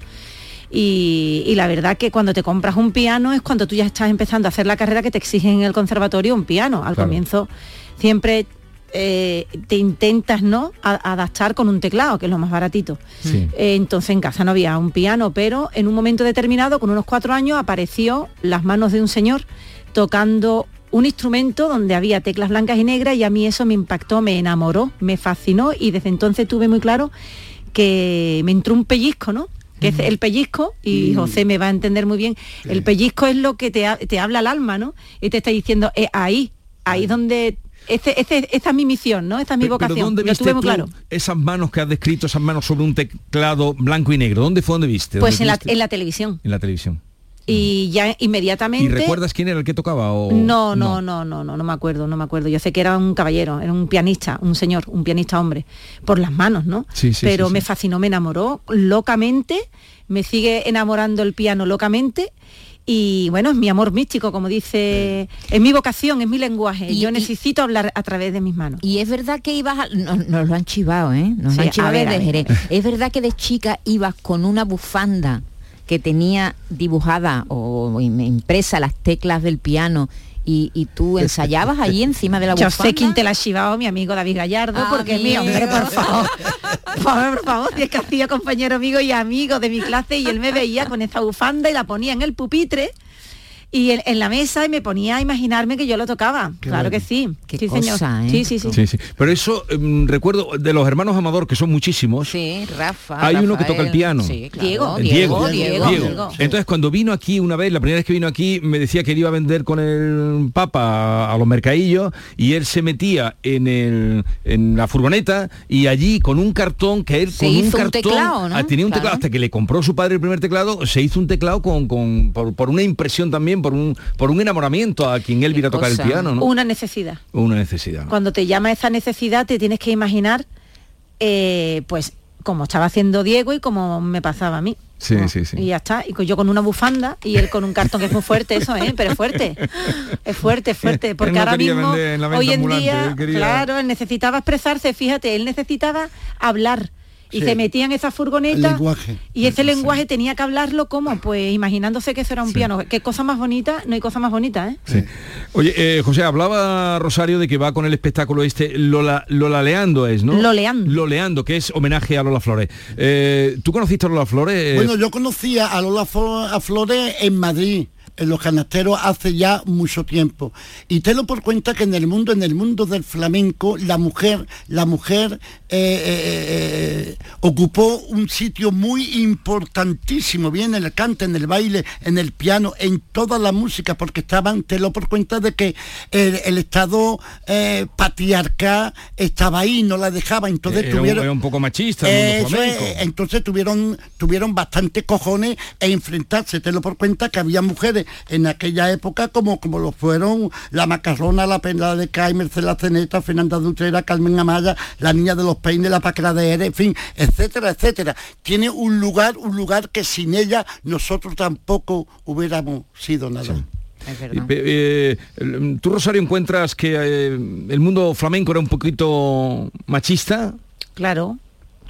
[SPEAKER 25] Y, y la verdad que cuando te compras un piano es cuando tú ya estás empezando a hacer la carrera que te exigen en el conservatorio un piano. Al
[SPEAKER 26] Claro.
[SPEAKER 25] comienzo siempre eh, te intentas no A- adaptar con un teclado, que es lo más baratito.
[SPEAKER 26] Sí.
[SPEAKER 25] Eh, entonces en casa no había un piano, pero en un momento determinado, con unos cuatro años, apareció las manos de un señor tocando un instrumento donde había teclas blancas y negras y a mí eso me impactó, me enamoró, me fascinó y desde entonces tuve muy claro que me entró un pellizco, ¿no? Que es el pellizco, y
[SPEAKER 26] Mm.
[SPEAKER 25] José me va a entender muy bien, el pellizco es lo que te, ha- te habla al alma, ¿no? Y te está diciendo, "Eh, ahí, ahí es donde, este, este- esta es mi misión, ¿no? Esta es mi
[SPEAKER 1] Pero- pero
[SPEAKER 25] vocación.
[SPEAKER 1] ¿dónde viste
[SPEAKER 25] tuve muy
[SPEAKER 1] tú
[SPEAKER 25] claro.
[SPEAKER 1] esas manos que has descrito, esas manos sobre un teclado blanco y negro? ¿Dónde fue donde viste?
[SPEAKER 25] Pues
[SPEAKER 1] ¿Dónde
[SPEAKER 25] en la,
[SPEAKER 1] viste?
[SPEAKER 25] en la televisión.
[SPEAKER 1] En la televisión.
[SPEAKER 25] Y ya inmediatamente...
[SPEAKER 1] ¿Y recuerdas quién era el que tocaba? O...
[SPEAKER 25] No, no, no, no, no, no me acuerdo, no me acuerdo. Yo sé que era un caballero, era un pianista, un señor, un pianista hombre, por las manos, ¿no?
[SPEAKER 1] Sí, sí,
[SPEAKER 25] Pero
[SPEAKER 1] sí,
[SPEAKER 25] me fascinó, me enamoró locamente, me sigue enamorando el piano locamente. Y bueno, es mi amor místico, como dice, es mi vocación, es mi lenguaje.
[SPEAKER 6] Y-
[SPEAKER 25] Yo
[SPEAKER 6] y-
[SPEAKER 25] necesito hablar a través de mis manos.
[SPEAKER 6] Y es verdad que ibas, a- no- nos, lo han chivado, ¿eh? Nos
[SPEAKER 25] Sí,
[SPEAKER 6] han chivado
[SPEAKER 25] ver.
[SPEAKER 6] Jerez. Es verdad que de chica ibas con una bufanda que tenía dibujada o im- impresa las teclas del piano y, y tú ensayabas allí encima de la
[SPEAKER 25] Yo
[SPEAKER 6] bufanda.
[SPEAKER 25] sé quién te la ha chivado, mi amigo David Gallardo, porque mi hombre, por favor, por favor, por favor, si es que hacía compañero amigo y amigo de mi clase y él me veía con esta bufanda y la ponía en el pupitre y en, en la mesa y me ponía a imaginarme que yo lo tocaba.
[SPEAKER 1] Qué
[SPEAKER 25] claro
[SPEAKER 1] bueno.
[SPEAKER 25] que sí.
[SPEAKER 6] Qué
[SPEAKER 25] sí,
[SPEAKER 6] cosa,
[SPEAKER 25] señor.
[SPEAKER 6] ¿eh?
[SPEAKER 25] Sí, sí, sí.
[SPEAKER 1] Sí, sí. Pero eso, em, recuerdo, de los hermanos Amador, que son muchísimos,
[SPEAKER 6] Sí, Rafa.
[SPEAKER 1] hay uno que toca el piano.
[SPEAKER 6] Sí, claro.
[SPEAKER 25] Diego, Diego,
[SPEAKER 1] Diego,
[SPEAKER 25] Diego,
[SPEAKER 1] Diego. Entonces cuando vino aquí una vez, la primera vez que vino aquí, me decía que él iba a vender con el Papa a, los mercadillos y él se metía en el en la furgoneta y allí con un cartón que él
[SPEAKER 6] Se
[SPEAKER 1] con un
[SPEAKER 6] hizo un
[SPEAKER 1] cartón
[SPEAKER 6] teclado, ¿no?
[SPEAKER 1] ah, tenía un
[SPEAKER 6] Claro.
[SPEAKER 1] teclado hasta que le compró su padre el primer teclado, se hizo un teclado con, con por, por una impresión también, por un por un enamoramiento a quien él viera tocar el piano, ¿no?
[SPEAKER 25] Una necesidad.
[SPEAKER 1] Una necesidad.
[SPEAKER 25] Cuando te llama esa necesidad, te tienes que imaginar, eh, pues, como estaba haciendo Diego y como me pasaba a mí.
[SPEAKER 1] Sí, sí, sí.
[SPEAKER 25] Y ya está. Y yo con una bufanda y él con un cartón que es muy fuerte, eso, ¿eh? Pero es fuerte. Es fuerte, es fuerte. Porque
[SPEAKER 1] no
[SPEAKER 25] ahora mismo,
[SPEAKER 1] en
[SPEAKER 25] hoy en día,
[SPEAKER 1] quería-
[SPEAKER 25] claro, él necesitaba expresarse, fíjate, él necesitaba hablar. Y
[SPEAKER 24] Sí.
[SPEAKER 25] se metía en esa
[SPEAKER 24] El
[SPEAKER 25] furgoneta
[SPEAKER 24] lenguaje.
[SPEAKER 25] y ese lenguaje tenía que hablarlo como, pues imaginándose que eso era un piano. Qué cosa más bonita, no hay cosa más bonita, ¿eh?
[SPEAKER 1] Sí. Oye, eh, José, hablaba Rosario de que va con el espectáculo este Lola, Lolaleando es, ¿no?
[SPEAKER 25] Loleando.
[SPEAKER 1] Loleando, que es homenaje a Lola Flores. Eh, ¿Tú conociste a Lola Flores?
[SPEAKER 24] Bueno, yo conocía a Lola Flores en Madrid los canasteros hace ya mucho tiempo. Y te lo por cuenta que en el mundo en el mundo del flamenco la mujer la mujer eh, eh, eh, ocupó un sitio muy importantísimo bien en el cante en el baile en el piano en toda la música porque estaban te lo por cuenta de que el, el estado eh, patriarcal estaba ahí no la dejaba. Entonces
[SPEAKER 1] era, un,
[SPEAKER 24] tuvieron
[SPEAKER 1] era un poco machista el mundo
[SPEAKER 24] eso es,
[SPEAKER 1] flamenco.
[SPEAKER 24] entonces tuvieron tuvieron bastante cojones e enfrentarse. Te lo por cuenta que había mujeres en aquella época como como lo fueron la macarrona la pena de Cay Mercedes Ceneta Fernanda Dutrera Carmen Amaya la niña de los peines la paquera de Ere en fin etcétera etcétera. Tiene un lugar un lugar que sin ella nosotros tampoco hubiéramos sido nada.
[SPEAKER 1] Eh, eh, ¿Tú, Rosario, encuentras que eh, el mundo flamenco era un poquito machista?
[SPEAKER 25] Claro,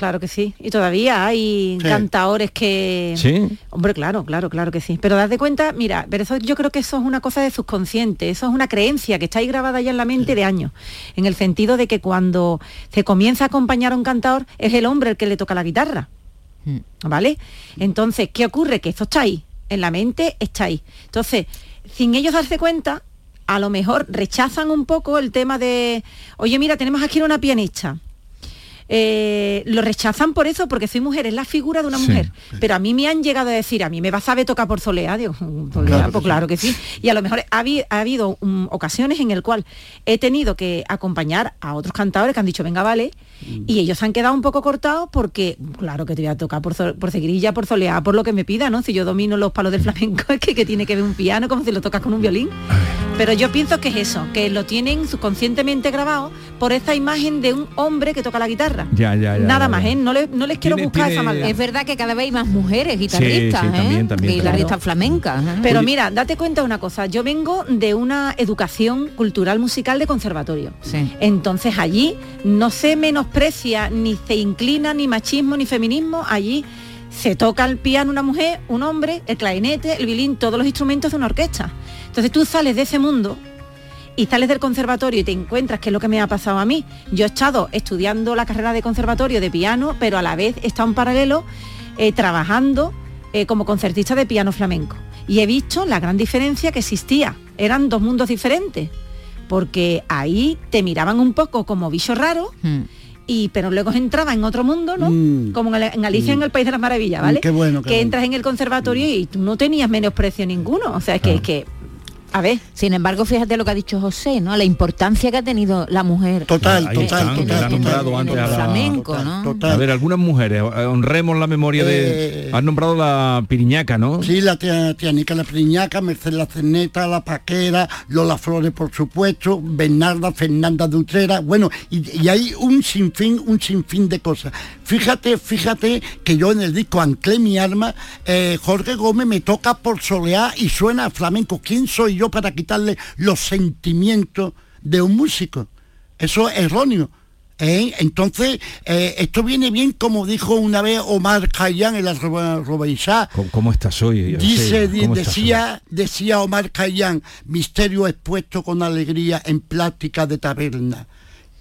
[SPEAKER 25] claro que sí. Y todavía hay
[SPEAKER 1] Sí.
[SPEAKER 25] cantaores que...
[SPEAKER 1] Sí.
[SPEAKER 25] Hombre, claro, claro, claro que sí. Pero das de cuenta, mira, pero eso yo creo que eso es una cosa de subconsciente, eso es una creencia que está ahí grabada ya en la mente de años, en el sentido de que cuando se comienza a acompañar a un cantador es el hombre el que le toca la guitarra. ¿Vale? Entonces, ¿qué ocurre? Que eso está ahí, en la mente está ahí. Entonces, sin ellos darse cuenta, a lo mejor rechazan un poco el tema de, oye, mira, tenemos aquí una pianista. Eh, lo rechazan por eso, porque soy mujer, es la figura de una
[SPEAKER 26] Sí.
[SPEAKER 25] mujer. Pero a mí me han llegado a decir, a mí me va a saber tocar por soleá, digo, "Por soleá,
[SPEAKER 26] Claro
[SPEAKER 25] pues
[SPEAKER 26] que
[SPEAKER 25] claro que sí. Y a lo mejor ha, habi- ha habido mm, ocasiones en el cual he tenido que acompañar a otros cantadores que han dicho, venga, vale, y ellos han quedado un poco cortados porque, claro que te voy a tocar por, por seguirilla, por soleá, por lo que me pida, ¿no? Si yo domino los palos del flamenco, es que, que tiene que ver un piano como si lo tocas con un violín. Pero yo pienso que es eso, que lo tienen subconscientemente grabado por esta imagen de un hombre que toca la guitarra.
[SPEAKER 1] Ya, ya, ya.
[SPEAKER 25] Nada
[SPEAKER 1] ya,
[SPEAKER 25] más,
[SPEAKER 1] ya.
[SPEAKER 25] ¿eh? No, le- no les quiero buscar
[SPEAKER 1] tiene-
[SPEAKER 25] esa maldad.
[SPEAKER 6] Es verdad que cada vez hay más mujeres guitarristas,
[SPEAKER 1] sí,
[SPEAKER 6] ¿eh?
[SPEAKER 1] también, también,
[SPEAKER 6] guitarristas
[SPEAKER 25] Claro.
[SPEAKER 6] flamencas. ¿eh?
[SPEAKER 25] Pero mira, date cuenta de una cosa, yo vengo de una educación cultural musical de conservatorio. Entonces allí no se menosprecia, ni se inclina, ni machismo, ni feminismo, allí se toca el piano una mujer, un hombre, el clarinete, el violín, todos los instrumentos de una orquesta. Entonces tú sales de ese mundo y sales del conservatorio y te encuentras que es lo que me ha pasado a mí. Yo he estado estudiando la carrera de conservatorio de piano, pero a la vez he estado en paralelo eh, trabajando eh, como concertista de piano flamenco. Y he visto la gran diferencia que existía. Eran dos mundos diferentes. Porque ahí te miraban un poco como bicho raro, y pero luego entraba en otro mundo, ¿no?
[SPEAKER 24] Mm.
[SPEAKER 25] Como en, el- en Alicia en el País de las Maravillas,
[SPEAKER 24] Mm,
[SPEAKER 25] ¿vale?
[SPEAKER 24] qué bueno, qué
[SPEAKER 25] que
[SPEAKER 24] bueno.
[SPEAKER 25] entras en el conservatorio y tú no tenías menosprecio ninguno. O sea, que a ver.
[SPEAKER 6] Sin embargo, fíjate lo que ha dicho José, ¿no? La importancia que ha tenido la mujer.
[SPEAKER 24] Total,
[SPEAKER 1] están, nombrado antes a la-
[SPEAKER 6] flamenco, ¿no?
[SPEAKER 1] A ver, algunas mujeres, eh, honremos la memoria de... Has nombrado la Piriñaca, ¿no?
[SPEAKER 24] Sí, la tía, Tianica La Priñaca, Mercedes La Cerneta, La Paquera, Lola Flores, por supuesto, Bernarda, Fernanda Dutrera, bueno, y, y hay un sinfín, un sinfín de cosas. Fíjate, fíjate que yo en el disco Anclé mi arma, eh, Jorge Gómez me toca por solear y suena a flamenco. ¿Quién soy yo para quitarle los sentimientos de un músico? Eso es erróneo. ¿eh? Entonces, eh, esto viene bien como dijo una vez Omar Khayyam en la Robaisá,
[SPEAKER 1] ¿Cómo, estás hoy?
[SPEAKER 24] Dice, decía, decía Omar Khayyam, misterio expuesto con alegría en plática de taberna.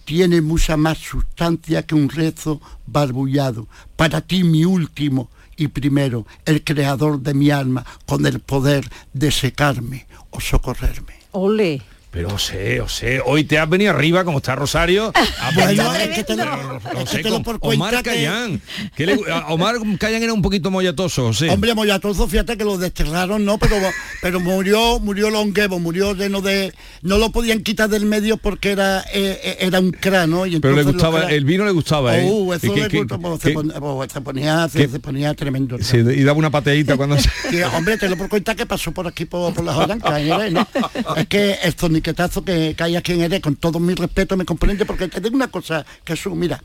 [SPEAKER 24] Tiene mucha más sustancia que un rezo barbullado. Para ti mi último y primero, el creador de mi alma, con el poder de secarme o socorrerme.
[SPEAKER 25] Ole.
[SPEAKER 1] Pero sé, o sé, hoy te has venido arriba como está Rosario. a
[SPEAKER 24] Bueno,
[SPEAKER 1] bailar.
[SPEAKER 24] es que te lo-
[SPEAKER 1] Pero,
[SPEAKER 24] es
[SPEAKER 1] José,
[SPEAKER 24] que te lo
[SPEAKER 1] con
[SPEAKER 24] por
[SPEAKER 1] Omar Cayán. que le- a Omar Cayán era un poquito mollatoso, José.
[SPEAKER 24] Hombre, Mollatoso, fíjate que lo desterraron, no, pero, pero murió, murió longevo, murió lleno de. No lo podían quitar del medio porque era, eh, eh, era un cráneo. Y
[SPEAKER 1] Pero le gustaba,
[SPEAKER 24] cra-
[SPEAKER 1] el vino le gustaba, ¿eh?
[SPEAKER 24] Oh, eso le se, pon- se ponía, se,
[SPEAKER 1] que-
[SPEAKER 24] se ponía tremendo.
[SPEAKER 1] sí, y daba una pateadita cuando se...
[SPEAKER 24] Que, hombre, te lo por cuenta que pasó por aquí por, por las Orancas, en Jerez, ¿no? Es que el zoniquetazo que, que hay aquí en Jerez, con todo mi respeto, me comprende, porque te digo una cosa, Jesús, mira,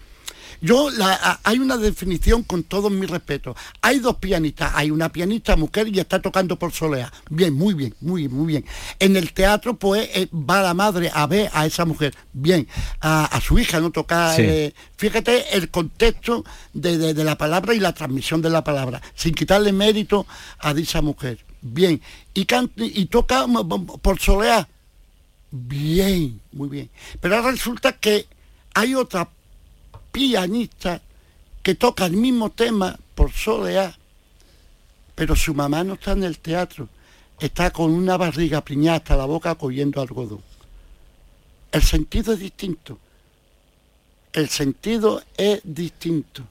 [SPEAKER 24] Yo la- a- hay una definición con todo mi respeto. Hay dos pianistas, hay una pianista mujer y está tocando por solea. Bien, muy bien, muy bien, muy bien. En el teatro, pues eh, va la madre a ver a esa mujer. Bien, a, a su hija no toca.
[SPEAKER 1] Sí.
[SPEAKER 24] eh, fíjate el contexto de, de- de la palabra y la transmisión de la palabra, sin quitarle mérito a dicha mujer. Bien, y, can- y toca mm, mm, por solea. Bien, muy bien. Pero ahora resulta que hay otra pianista que toca el mismo tema por solea, pero su mamá no está en el teatro, está con una barriga priñada hasta la boca cogiendo algodón. El sentido es distinto. El sentido es distinto.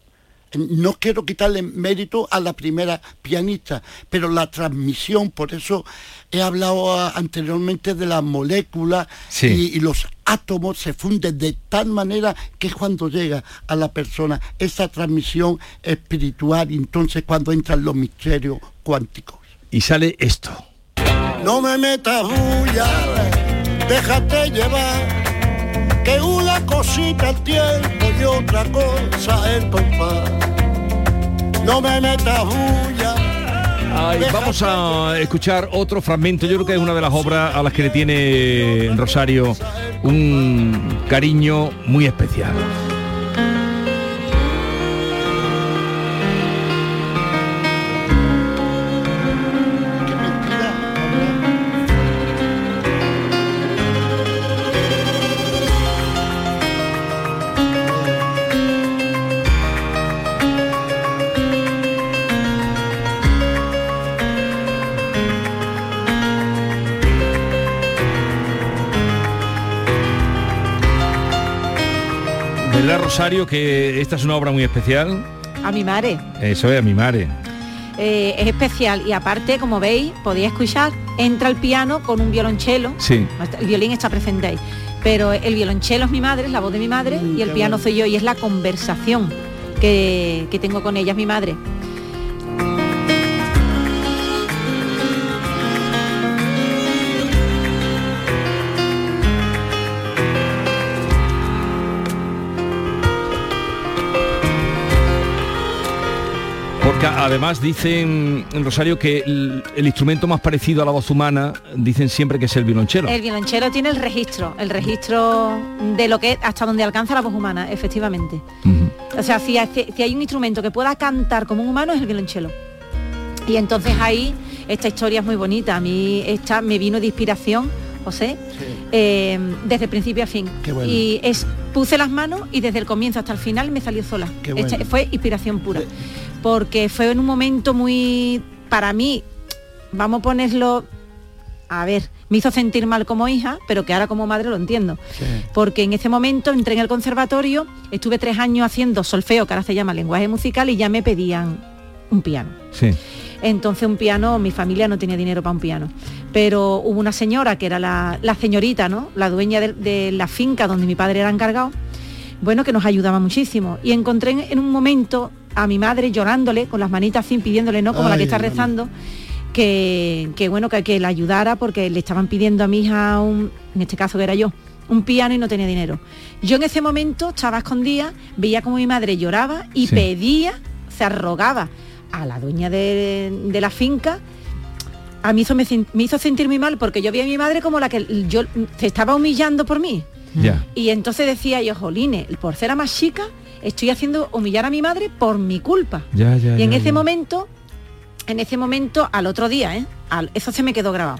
[SPEAKER 24] No quiero quitarle mérito a la primera pianista, pero la transmisión, por eso he hablado ah, anteriormente de las moléculas
[SPEAKER 1] Sí.
[SPEAKER 24] y, y los átomos se funden de tal manera que es cuando llega a la persona esa transmisión espiritual entonces cuando entran los misterios cuánticos.
[SPEAKER 1] Y sale esto.
[SPEAKER 24] No me metas bulla, déjate llevar, que una cosita el tiempo y otra cosa el compás. No me metas bulla.
[SPEAKER 1] Ay, vamos a escuchar otro fragmento. Yo creo que es una de las obras a las que le tiene Rosario un cariño muy especial. Rosario, que esta es una obra muy especial?
[SPEAKER 25] A mi madre.
[SPEAKER 1] Eso es a mi madre.
[SPEAKER 25] Eh, es especial y aparte, como veis, podéis escuchar, entra el piano con un violonchelo.
[SPEAKER 1] Sí.
[SPEAKER 25] El violín está presente ahí. Pero el violonchelo es mi madre, es la voz de mi madre, y el piano
[SPEAKER 24] bueno.
[SPEAKER 25] soy yo, y es la conversación que, que tengo con ella, es mi madre.
[SPEAKER 1] Además dicen, Rosario, que el, el instrumento más parecido a la voz humana, dicen siempre que es el violonchelo.
[SPEAKER 25] El violonchelo tiene el registro, el registro de lo que hasta donde alcanza la voz humana, efectivamente. O sea, si, si hay un instrumento que pueda cantar como un humano es el violonchelo. Y entonces ahí esta historia es muy bonita. A mí esta me vino de inspiración, José, eh, desde principio a fin.
[SPEAKER 24] Qué bueno.
[SPEAKER 25] Y es puse las manos y desde el comienzo hasta el final me salió sola.
[SPEAKER 24] Qué bueno.
[SPEAKER 25] Esta- fue inspiración pura. Porque fue en un momento muy, para mí, vamos a ponerlo, a ver, me hizo sentir mal como hija, pero que ahora como madre lo entiendo. Porque en ese momento entré en el conservatorio, estuve tres años haciendo solfeo, que ahora se llama lenguaje musical, y ya me pedían un piano.
[SPEAKER 1] Sí.
[SPEAKER 25] Entonces un piano, mi familia no tenía dinero para un piano. Pero hubo una señora que era la, la señorita, ¿no? La dueña de, de la finca donde mi padre era encargado, bueno, que nos ayudaba muchísimo. Y encontré en, en un momento a mi madre llorándole, con las manitas así, pidiéndole, ¿no? Como la que está rezando, que, que bueno, que, que la ayudara porque le estaban pidiendo a mi hija, un, en este caso que era yo, un piano y no tenía dinero. Yo en ese momento estaba escondida, veía como mi madre lloraba y
[SPEAKER 1] Sí.
[SPEAKER 25] pedía, se arrogaba a la dueña de, de la finca. A mí eso me, hizo sentir muy mal porque yo vi a mi madre como la que yo se estaba humillando por mí. Y entonces decía yo, Joline, por ser la más chica, estoy haciendo humillar a mi madre por mi culpa.
[SPEAKER 1] Ya, ya,
[SPEAKER 25] y en
[SPEAKER 1] ya,
[SPEAKER 25] ese momento, en ese momento, al otro día, ¿eh? Al- eso se me quedó grabado.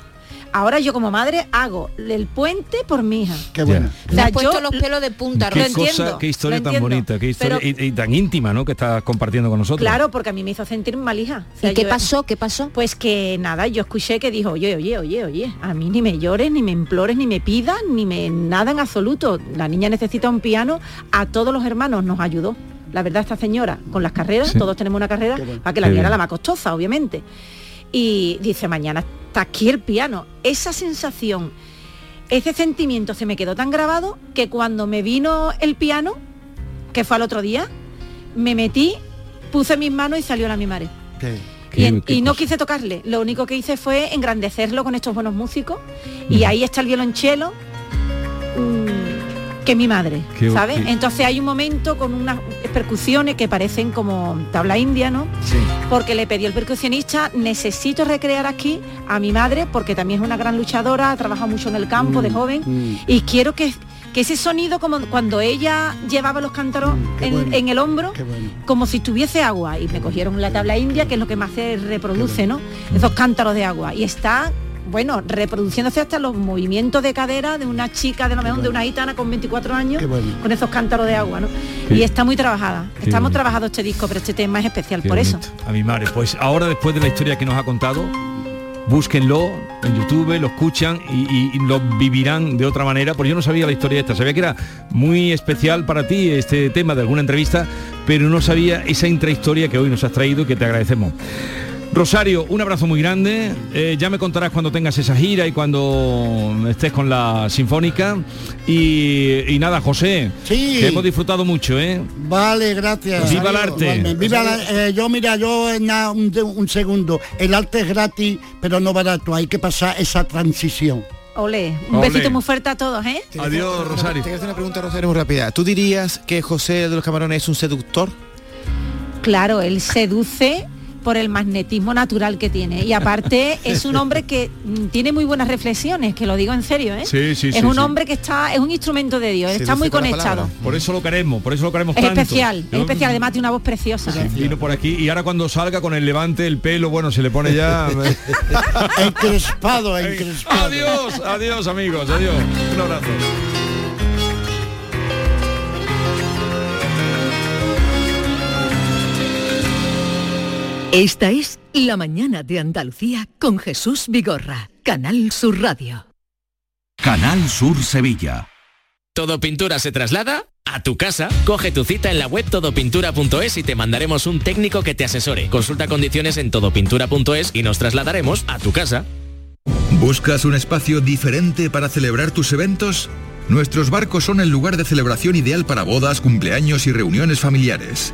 [SPEAKER 25] Ahora yo como madre hago el puente por mi hija.
[SPEAKER 24] Qué bueno.
[SPEAKER 25] O sea,
[SPEAKER 6] has puesto
[SPEAKER 25] yo
[SPEAKER 6] los pelos de punta,
[SPEAKER 1] Qué
[SPEAKER 25] lo
[SPEAKER 6] Rosa.
[SPEAKER 1] cosa,
[SPEAKER 25] entiendo,
[SPEAKER 1] qué historia tan
[SPEAKER 25] entiendo,
[SPEAKER 1] bonita, qué historia
[SPEAKER 25] pero-
[SPEAKER 1] y, y tan íntima, ¿no? Que estás compartiendo con nosotros.
[SPEAKER 25] Claro, porque a mí me hizo sentir mal hija. O sea,
[SPEAKER 6] ¿Y qué
[SPEAKER 25] yo-
[SPEAKER 6] pasó? ¿Qué pasó?
[SPEAKER 25] Pues que nada, yo escuché que dijo, oye, oye, oye, oye, a mí ni me llores, ni me implores, ni me pidas, ni me nada en absoluto. La niña necesita un piano, a todos los hermanos nos ayudó. La verdad, esta señora, con las carreras,
[SPEAKER 1] Sí.
[SPEAKER 25] todos tenemos una carrera,
[SPEAKER 24] bueno.
[SPEAKER 25] para que la
[SPEAKER 1] Qué
[SPEAKER 25] mía era
[SPEAKER 1] bien.
[SPEAKER 25] la más costosa, obviamente. Y dice, mañana está aquí el piano. Esa sensación, ese sentimiento se me quedó tan grabado que cuando me vino el piano, que fue al otro día, me metí, puse mis manos y salió la mi madre.
[SPEAKER 24] Qué-
[SPEAKER 25] Y, en- no quise tocarle, lo único que hice fue engrandecerlo con estos buenos músicos y ahí está el violonchelo. Mm, que mi madre,
[SPEAKER 1] Qué-
[SPEAKER 25] ¿sabes? Entonces hay un momento con unas percusiones que parecen como tabla india, ¿no?
[SPEAKER 1] Sí.
[SPEAKER 25] Porque le pedí al percusionista, necesito recrear aquí a mi madre, porque también es una gran luchadora, ha trabajado mucho en el campo
[SPEAKER 1] Mm,
[SPEAKER 25] de joven, y quiero que, que ese sonido, como cuando ella llevaba los cántaros
[SPEAKER 1] Mm,
[SPEAKER 25] en,
[SPEAKER 24] bueno,
[SPEAKER 25] en el hombro, como si tuviese agua, y me cogieron la tabla india, que es lo que más se reproduce, ¿no? Esos cántaros de agua, y está bueno, reproduciéndose hasta los movimientos de cadera de una chica, de lo mejor de una gitana con 24 años,
[SPEAKER 24] bueno.
[SPEAKER 25] con esos cántaros de agua, ¿no?
[SPEAKER 1] Qué-
[SPEAKER 25] Y está muy trabajada. Estamos trabajando este disco, pero este tema es especial por eso.
[SPEAKER 1] A mi madre. Pues ahora después de la historia que nos ha contado, búsquenlo en YouTube, lo escuchan y, y- y lo vivirán de otra manera, porque yo no sabía la historia esta, sabía que era muy especial para ti este tema de alguna entrevista, pero no sabía esa intrahistoria que hoy nos has traído y que te agradecemos. Rosario, un abrazo muy grande. Eh, ya me contarás cuando tengas esa gira y cuando estés con la Sinfónica. Y, y nada, José,
[SPEAKER 24] Sí.
[SPEAKER 1] que hemos disfrutado mucho, ¿eh?
[SPEAKER 24] Vale, gracias.
[SPEAKER 1] Viva el arte.
[SPEAKER 24] Viva la- eh, yo, mira, yo en nada, un, segundo. El arte es gratis, pero no barato. Hay que pasar esa transición.
[SPEAKER 25] Ole, un besito muy fuerte a todos, ¿eh?
[SPEAKER 1] Adiós, Rosario.
[SPEAKER 22] Te quiero hacer una pregunta, Rosario, muy rápida. ¿Tú dirías que José de los Camarones es un seductor?
[SPEAKER 25] Claro, él seduce por el magnetismo natural que tiene. Y aparte es un hombre que mm, tiene muy buenas reflexiones, que lo digo en serio, ¿eh?
[SPEAKER 1] Sí, sí,
[SPEAKER 25] es
[SPEAKER 1] sí,
[SPEAKER 25] un
[SPEAKER 1] sí.
[SPEAKER 25] hombre que está, es un instrumento de Dios, está muy conectado.
[SPEAKER 1] Por eso lo queremos, por eso lo queremos
[SPEAKER 25] Es
[SPEAKER 1] tanto.
[SPEAKER 25] especial, es especial, además tiene una voz preciosa.
[SPEAKER 1] Vino por aquí y ahora cuando salga con el levante, el pelo, bueno, se le pone ya...
[SPEAKER 24] encrespado, encrespado.
[SPEAKER 1] Adiós, adiós amigos, adiós. Un abrazo.
[SPEAKER 3] Esta es La mañana de Andalucía con Jesús Vigorra, Canal Sur Radio.
[SPEAKER 28] Canal Sur Sevilla.
[SPEAKER 26] Todo Pintura se traslada a tu casa. Coge tu cita en la web todopintura.es y te mandaremos un técnico que te asesore. Consulta condiciones en todopintura.es y nos trasladaremos a tu casa.
[SPEAKER 29] ¿Buscas un espacio diferente para celebrar tus eventos? Nuestros barcos son el lugar de celebración ideal para bodas, cumpleaños y reuniones familiares.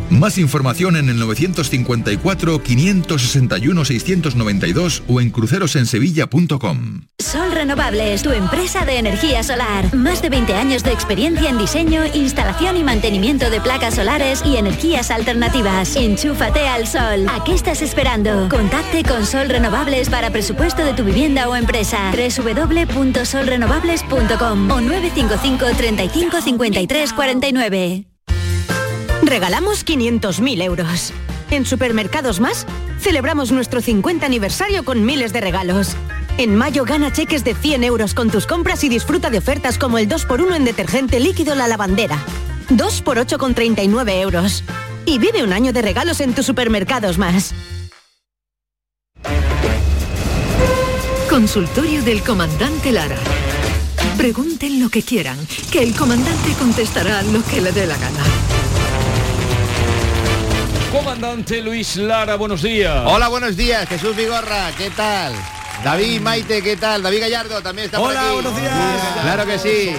[SPEAKER 29] Más información en el 954-561-692 o en crucerosensevilla.com.
[SPEAKER 30] Sol Renovables, tu empresa de energía solar. Más de 20 años de experiencia en diseño, instalación y mantenimiento de placas solares y energías alternativas. Enchúfate al sol. ¿A qué estás esperando? Contacte con Sol Renovables para presupuesto de tu vivienda o empresa. www.solrenovables.com o 955 35 53 49.
[SPEAKER 23] Regalamos 500.000 euros. En Supermercados Más, celebramos nuestro 50 aniversario con miles de regalos. En mayo gana cheques de 100 euros con tus compras y disfruta de ofertas como el 2x1 en detergente líquido La Lavandera. 2x8 con 39 euros. Y vive un año de regalos en tus Supermercados Más.
[SPEAKER 3] Consultorio del comandante Lara. Pregunten lo que quieran, que el comandante contestará lo que le dé la gana.
[SPEAKER 1] Comandante Luis Lara, buenos días.
[SPEAKER 17] Hola, buenos días, Jesús Vigorra, ¿qué tal? David Maite, ¿qué tal? David Gallardo también está por
[SPEAKER 31] Hola,
[SPEAKER 17] aquí.
[SPEAKER 31] buenos días.
[SPEAKER 17] Claro que sí.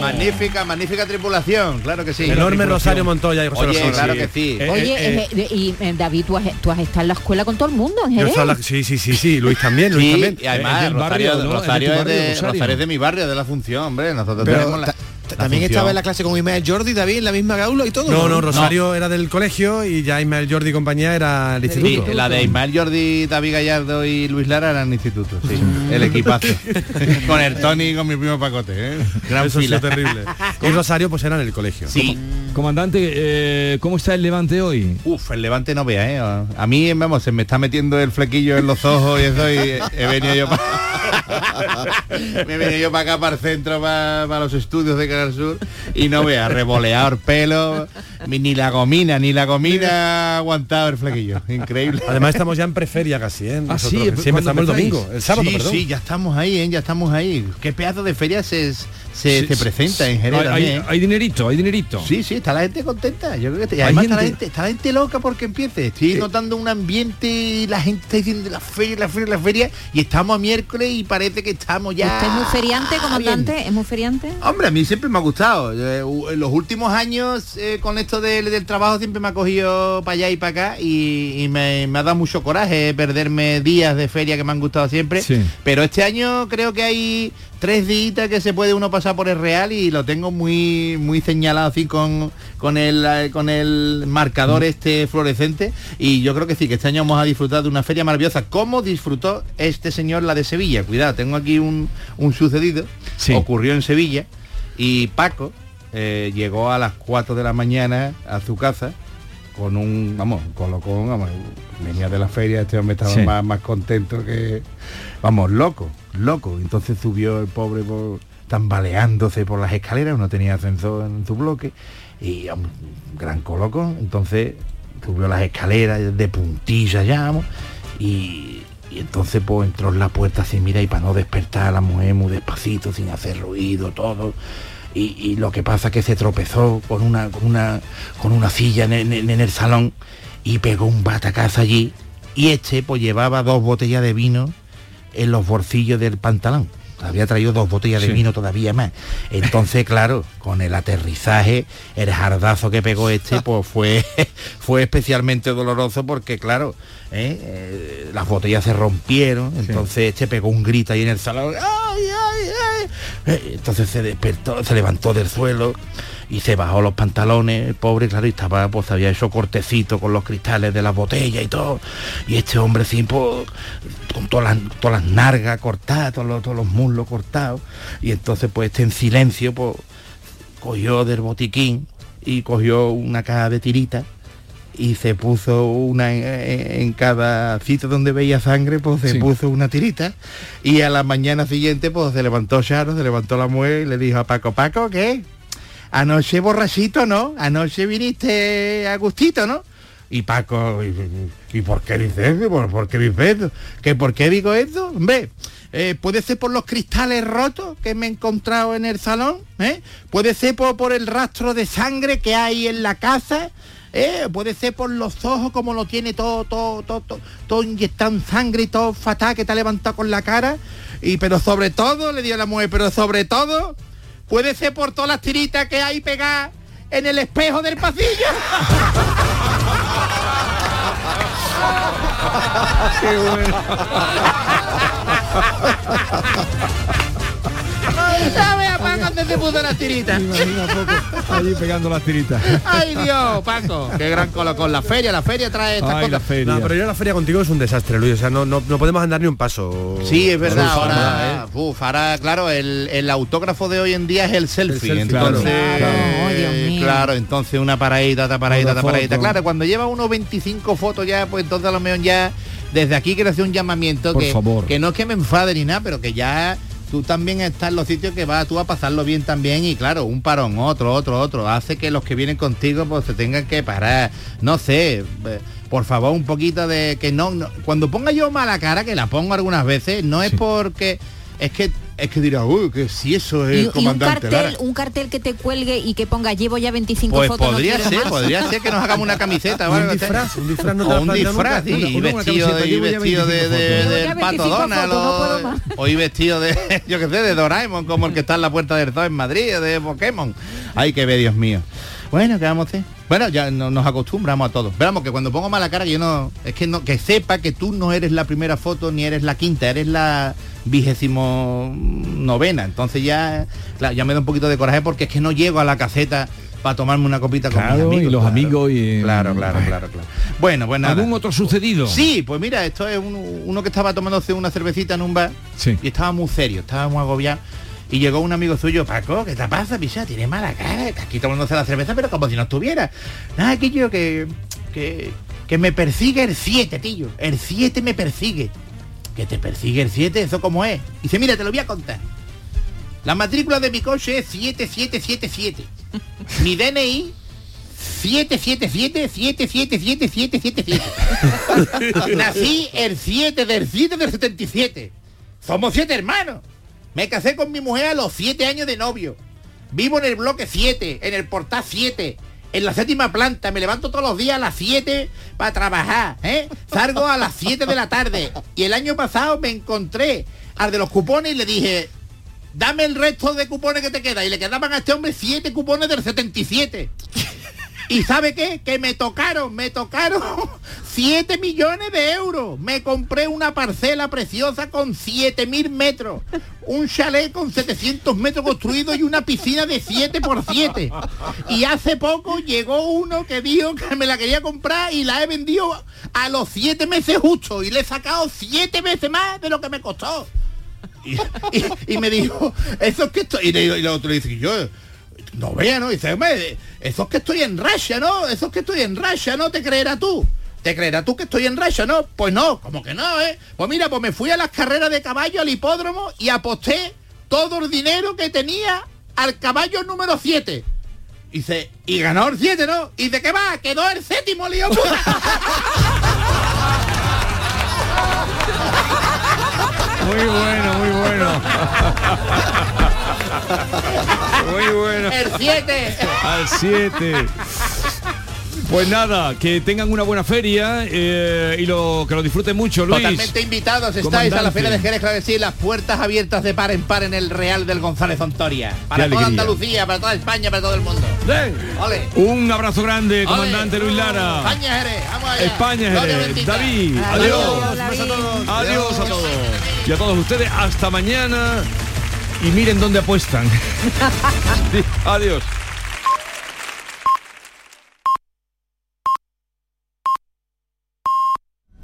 [SPEAKER 17] Magnífica, magnífica tripulación, claro que sí.
[SPEAKER 31] Enorme Rosario Montoya y José
[SPEAKER 17] Oye,
[SPEAKER 31] Rosado.
[SPEAKER 17] claro que sí.
[SPEAKER 25] Oye, eh, y eh, David, tú has, tú has estado en la escuela con todo el mundo, en
[SPEAKER 31] la- sí, sí, sí, sí, Luis también, Luis
[SPEAKER 17] Sí,
[SPEAKER 31] también.
[SPEAKER 17] y además Rosario,
[SPEAKER 31] barrio, ¿no?
[SPEAKER 17] Rosario
[SPEAKER 31] Es de tu
[SPEAKER 17] de,
[SPEAKER 31] barrio, Rosario.
[SPEAKER 17] Rosario es de mi barrio, de la función, hombre. Nosotros
[SPEAKER 22] Pero
[SPEAKER 17] tenemos la
[SPEAKER 22] También
[SPEAKER 17] función.
[SPEAKER 22] estaba en la clase con Ismael Jordi, David, en la misma gaula y todo.
[SPEAKER 31] No, no, Rosario era del colegio y ya Ismael Jordi y compañía era el
[SPEAKER 17] Sí,
[SPEAKER 31] instituto.
[SPEAKER 17] la de Ismael Jordi, David Gallardo y Luis Lara eran institutos, sí. El equipazo. con el Tony y con mi primo Pacote, ¿eh? Gran
[SPEAKER 31] Eso
[SPEAKER 17] fila.
[SPEAKER 31] terrible. Y Rosario pues era en el colegio.
[SPEAKER 17] Sí.
[SPEAKER 1] Comandante, eh, ¿cómo está el Levante hoy?
[SPEAKER 17] Uf, el Levante no vea, ¿eh? A mí, vamos, se me está metiendo el flequillo en los ojos y eso y he venido yo para... me he venido yo para acá, para el centro, para, para los estudios de Canal Sur y no vea, revoleador pelo, ni ni la gomina, ni la gomina ha aguantado el flequillo. Increíble.
[SPEAKER 31] Además estamos ya en preferia casi, ¿eh?
[SPEAKER 17] Ah,
[SPEAKER 31] Nosotros,
[SPEAKER 17] sí,
[SPEAKER 31] que sí, empezamos el
[SPEAKER 17] ¿cuándo
[SPEAKER 31] domingo, el sábado,
[SPEAKER 17] sí,
[SPEAKER 31] perdón.
[SPEAKER 17] Sí, ya estamos ahí, ¿eh? ya estamos ahí. Qué pedazo de ferias es se,
[SPEAKER 1] Sí,
[SPEAKER 17] se
[SPEAKER 1] sí,
[SPEAKER 17] presenta en
[SPEAKER 1] sí.
[SPEAKER 17] Jerez
[SPEAKER 1] Hay-
[SPEAKER 17] también.
[SPEAKER 1] hay- hay dinerito, hay dinerito.
[SPEAKER 17] Sí, sí, está la gente contenta. Yo creo que y
[SPEAKER 1] Hay
[SPEAKER 17] además está la,
[SPEAKER 1] gente-
[SPEAKER 17] está la gente loca porque empiece. Estoy notando un ambiente y la gente está diciendo la feria, la feria, la feria. Y estamos a miércoles y parece que estamos ya.
[SPEAKER 6] ¿Usted es muy feriante,
[SPEAKER 17] bien.
[SPEAKER 6] comandante? ¿Es muy feriante?
[SPEAKER 17] Hombre, a mí siempre me ha gustado. Eh, en los últimos años eh, con esto del, del trabajo siempre me ha cogido para allá y para acá y, y me, me ha dado mucho coraje perderme días de feria que me han gustado siempre.
[SPEAKER 1] Sí.
[SPEAKER 17] Pero este año creo que hay tres días que se puede uno pasar por el Real y lo tengo muy muy señalado así con, con el eh, con el marcador
[SPEAKER 1] Mm.
[SPEAKER 17] este fluorescente. Y yo creo que sí que este año vamos a disfrutar de una feria maravillosa como disfrutó este señor la de Sevilla. Cuidado tengo aquí un, un sucedido. Ocurrió en Sevilla y Paco eh, llegó a las 4 de la mañana a su casa con un, vamos, colocón, vamos, venía de la feria, este hombre estaba
[SPEAKER 1] Sí.
[SPEAKER 17] más, más contento que, vamos, loco, loco. Entonces subió el pobre por, tambaleándose por las escaleras, no tenía ascensor en su bloque, y un gran colocón. Entonces subió las escaleras de puntilla vamos, y, y entonces pues entró en la puerta así, mira, y para no despertar a la mujer muy despacito, sin hacer ruido, todo. Y, lo que pasa es que se tropezó con una, con una, con una silla en, en- en el salón y pegó un batacazo allí. Y este pues llevaba dos botellas de vino en los bolsillos del pantalón. Había traído dos botellas de vino todavía más. Entonces, claro, con el aterrizaje, el jardazo que pegó este, pues fue, fue especialmente doloroso porque, claro, ¿eh? Eh, las botellas se rompieron. Entonces este pegó un grito ahí en el salón. ¡Ay, ay, ay! Entonces se despertó, se levantó del suelo y se bajó los pantalones, el pobre, claro, y estaba, pues había hecho cortecito con los cristales de las botellas y todo. Y este hombre pues, con todas las, todas las nargas cortadas, todos los, todos los muslos cortados. Y entonces, pues, este en silencio, pues, cogió del botiquín y cogió una caja de tiritas y se puso una en, cada sitio donde veía sangre, pues se
[SPEAKER 1] Sí.
[SPEAKER 17] puso una tirita. Y a la mañana siguiente, pues se levantó Charo, se levantó la mujer y le dijo a Paco, Paco, ¿qué? Anoche borrachito, ¿no? Anoche viniste a gustito, ¿no? Y Paco, ¿y, por qué dices eso? ¿Por, por qué dices eso? ¿Que por qué digo eso? Ve, eh, puede ser por los cristales rotos que me he encontrado en el salón, ¿eh? Puede ser por, por el rastro de sangre que hay en la casa, ¿eh? Puede ser por los ojos como lo tiene todo, todo, todo, todo, todo inyectado en sangre y todo fatal que te ha levantado con la cara. Y pero sobre todo, le dio la mujer, pero sobre todo, puede ser por todas las tiritas que hay pegadas en el espejo del pasillo.
[SPEAKER 1] Qué bueno.
[SPEAKER 17] ¿Sabes, Paco, dónde se puso las tiritas?
[SPEAKER 1] Allí pegando las tiritas.
[SPEAKER 17] Ay, Dios, Paco. Qué gran colocón. La feria, la feria trae estas
[SPEAKER 1] Ay, la
[SPEAKER 17] cosas.
[SPEAKER 1] feria.
[SPEAKER 31] No, pero a la feria contigo es un desastre, Luis. O sea, no, no, no podemos andar ni un paso.
[SPEAKER 17] Sí, es verdad. Ahora,
[SPEAKER 31] ¿eh?
[SPEAKER 17] uf, ahora, claro, el, el autógrafo de hoy en día es el selfie.
[SPEAKER 31] selfie,
[SPEAKER 17] entonces,
[SPEAKER 31] claro.
[SPEAKER 6] Claro, oh, Dios mío.
[SPEAKER 17] claro, entonces una paradita, otra paradita,
[SPEAKER 1] Otra
[SPEAKER 17] paradita. Claro, cuando lleva unos 25 fotos ya, pues entonces a lo mejor ya, desde aquí quiero hacer un llamamiento
[SPEAKER 1] Por
[SPEAKER 17] que,
[SPEAKER 1] favor.
[SPEAKER 17] que no es que me enfade ni nada, pero que ya tú también estás en los sitios que vas tú a pasarlo bien también y claro, un parón, otro, otro, otro, hace que los que vienen contigo pues se tengan que parar. No sé, eh, por favor, un poquito de que no, no- cuando ponga yo mala cara, que la pongo algunas veces, no es porque es que es que dirá, uy, que si eso es
[SPEAKER 6] Y, y un
[SPEAKER 17] comandante Lara".
[SPEAKER 6] cartel, un cartel que te cuelgue y que ponga llevo ya 25
[SPEAKER 17] Pues
[SPEAKER 6] fotos. no
[SPEAKER 17] podría
[SPEAKER 6] quiero
[SPEAKER 17] ser,
[SPEAKER 6] más".
[SPEAKER 17] podría ser que nos hagamos una camiseta.
[SPEAKER 31] Un
[SPEAKER 17] ¿vale?
[SPEAKER 31] disfraz, un disfraz no te
[SPEAKER 17] O un disfraz,
[SPEAKER 31] nunca.
[SPEAKER 17] sí,
[SPEAKER 31] Una- una- una
[SPEAKER 17] vestido,
[SPEAKER 31] camiseta,
[SPEAKER 17] de, vestido de,
[SPEAKER 31] 25
[SPEAKER 17] de-
[SPEAKER 31] fotos.
[SPEAKER 17] del
[SPEAKER 6] Llevo ya
[SPEAKER 17] pato
[SPEAKER 6] 25
[SPEAKER 17] Donald
[SPEAKER 6] fotos, no
[SPEAKER 17] vestido de, yo qué sé, de Doraemon, como el que está en la puerta del zoo en Madrid, de Pokémon. Ay, que ve, Dios mío. Bueno, ¿qué vamos a hacer? Bueno, ya no- nos acostumbramos a todo. Esperamos que cuando pongo mala cara, yo no. Es que no, que sepa que tú no eres la primera foto ni eres la quinta, eres la vigésimo novena. Entonces ya, claro, ya me da un poquito de coraje porque es que no llego a la caseta para tomarme una copita con mis amigos.
[SPEAKER 1] y los
[SPEAKER 17] claro.
[SPEAKER 1] amigos y...
[SPEAKER 17] Claro, claro, claro, claro. Bueno, pues nada.
[SPEAKER 1] ¿Algún otro sucedido?
[SPEAKER 17] Sí, pues mira, esto es uno, uno que estaba tomándose una cervecita en un bar
[SPEAKER 1] Sí.
[SPEAKER 17] y estaba muy serio, estaba muy agobiado. Y llegó un amigo suyo, Paco, ¿qué te pasa, picha? Tiene mala cara, está aquí tomándose la cerveza, pero como si no estuviera. Nada, que yo que, que, que me persigue el 7, tío. El 7 me persigue. Que te persigue el 7, eso como es. Y dice, mira, te lo voy a contar. La matrícula de mi coche es 7777. Mi DNI 777-777-777. Nací el 7 del 7 del 77. Somos siete hermanos. Me casé con mi mujer a los 7 años de novio. Vivo en el bloque 7, en el portal 7, en la séptima planta. Me levanto todos los días a las 7 para trabajar. ¿eh? Salgo a las 7 de la tarde. Y el año pasado me encontré al de los cupones y le dije, dame el resto de cupones que te queda. Y le quedaban a este hombre 7 cupones del 77. ¿Y sabe qué? Que me tocaron, me tocaron 7 millones de euros. Me compré una parcela preciosa con 7 mil metros. Un chalet con 700 metros construido y una piscina de 7 por 7. Y hace poco llegó uno que dijo que me la quería comprar y la he vendido a los 7 meses justo. Y le he sacado 7 veces más de lo que me costó. Y, y- y me dijo, eso es que estoy... Y, le- y el otro le dice, yo... No vea, ¿no? Dice, hombre, eso es que estoy en racha, ¿no? Eso es que estoy en racha, ¿no? ¿Te creerás tú? ¿Te creerás tú que estoy en racha, no? Pues no, como que no, ¿eh? Pues mira, pues me fui a las carreras de caballo al hipódromo y aposté todo el dinero que tenía al caballo número 7. Dice, y ganó el 7, ¿no? ¿Y de qué va? Quedó el séptimo, lío puta.
[SPEAKER 1] Muy bueno, muy bueno. Muy bueno.
[SPEAKER 17] El 7.
[SPEAKER 1] Al 7. Pues nada, que tengan una buena feria eh, y lo que lo disfruten mucho, Luis.
[SPEAKER 17] Totalmente invitados estáis a la. Feria de Jerez, claro que sí, las puertas abiertas de par en par en el Real del González Ontoria. Para toda. Andalucía, para toda España, para todo el mundo. Ole.
[SPEAKER 1] Un abrazo grande, comandante Luis Lara.
[SPEAKER 17] España Jerez, vamos allá.
[SPEAKER 1] España Jerez. David, adiós. Adiós a todos. Y a todos ustedes, hasta mañana. Y miren dónde apuestan. Sí, adiós.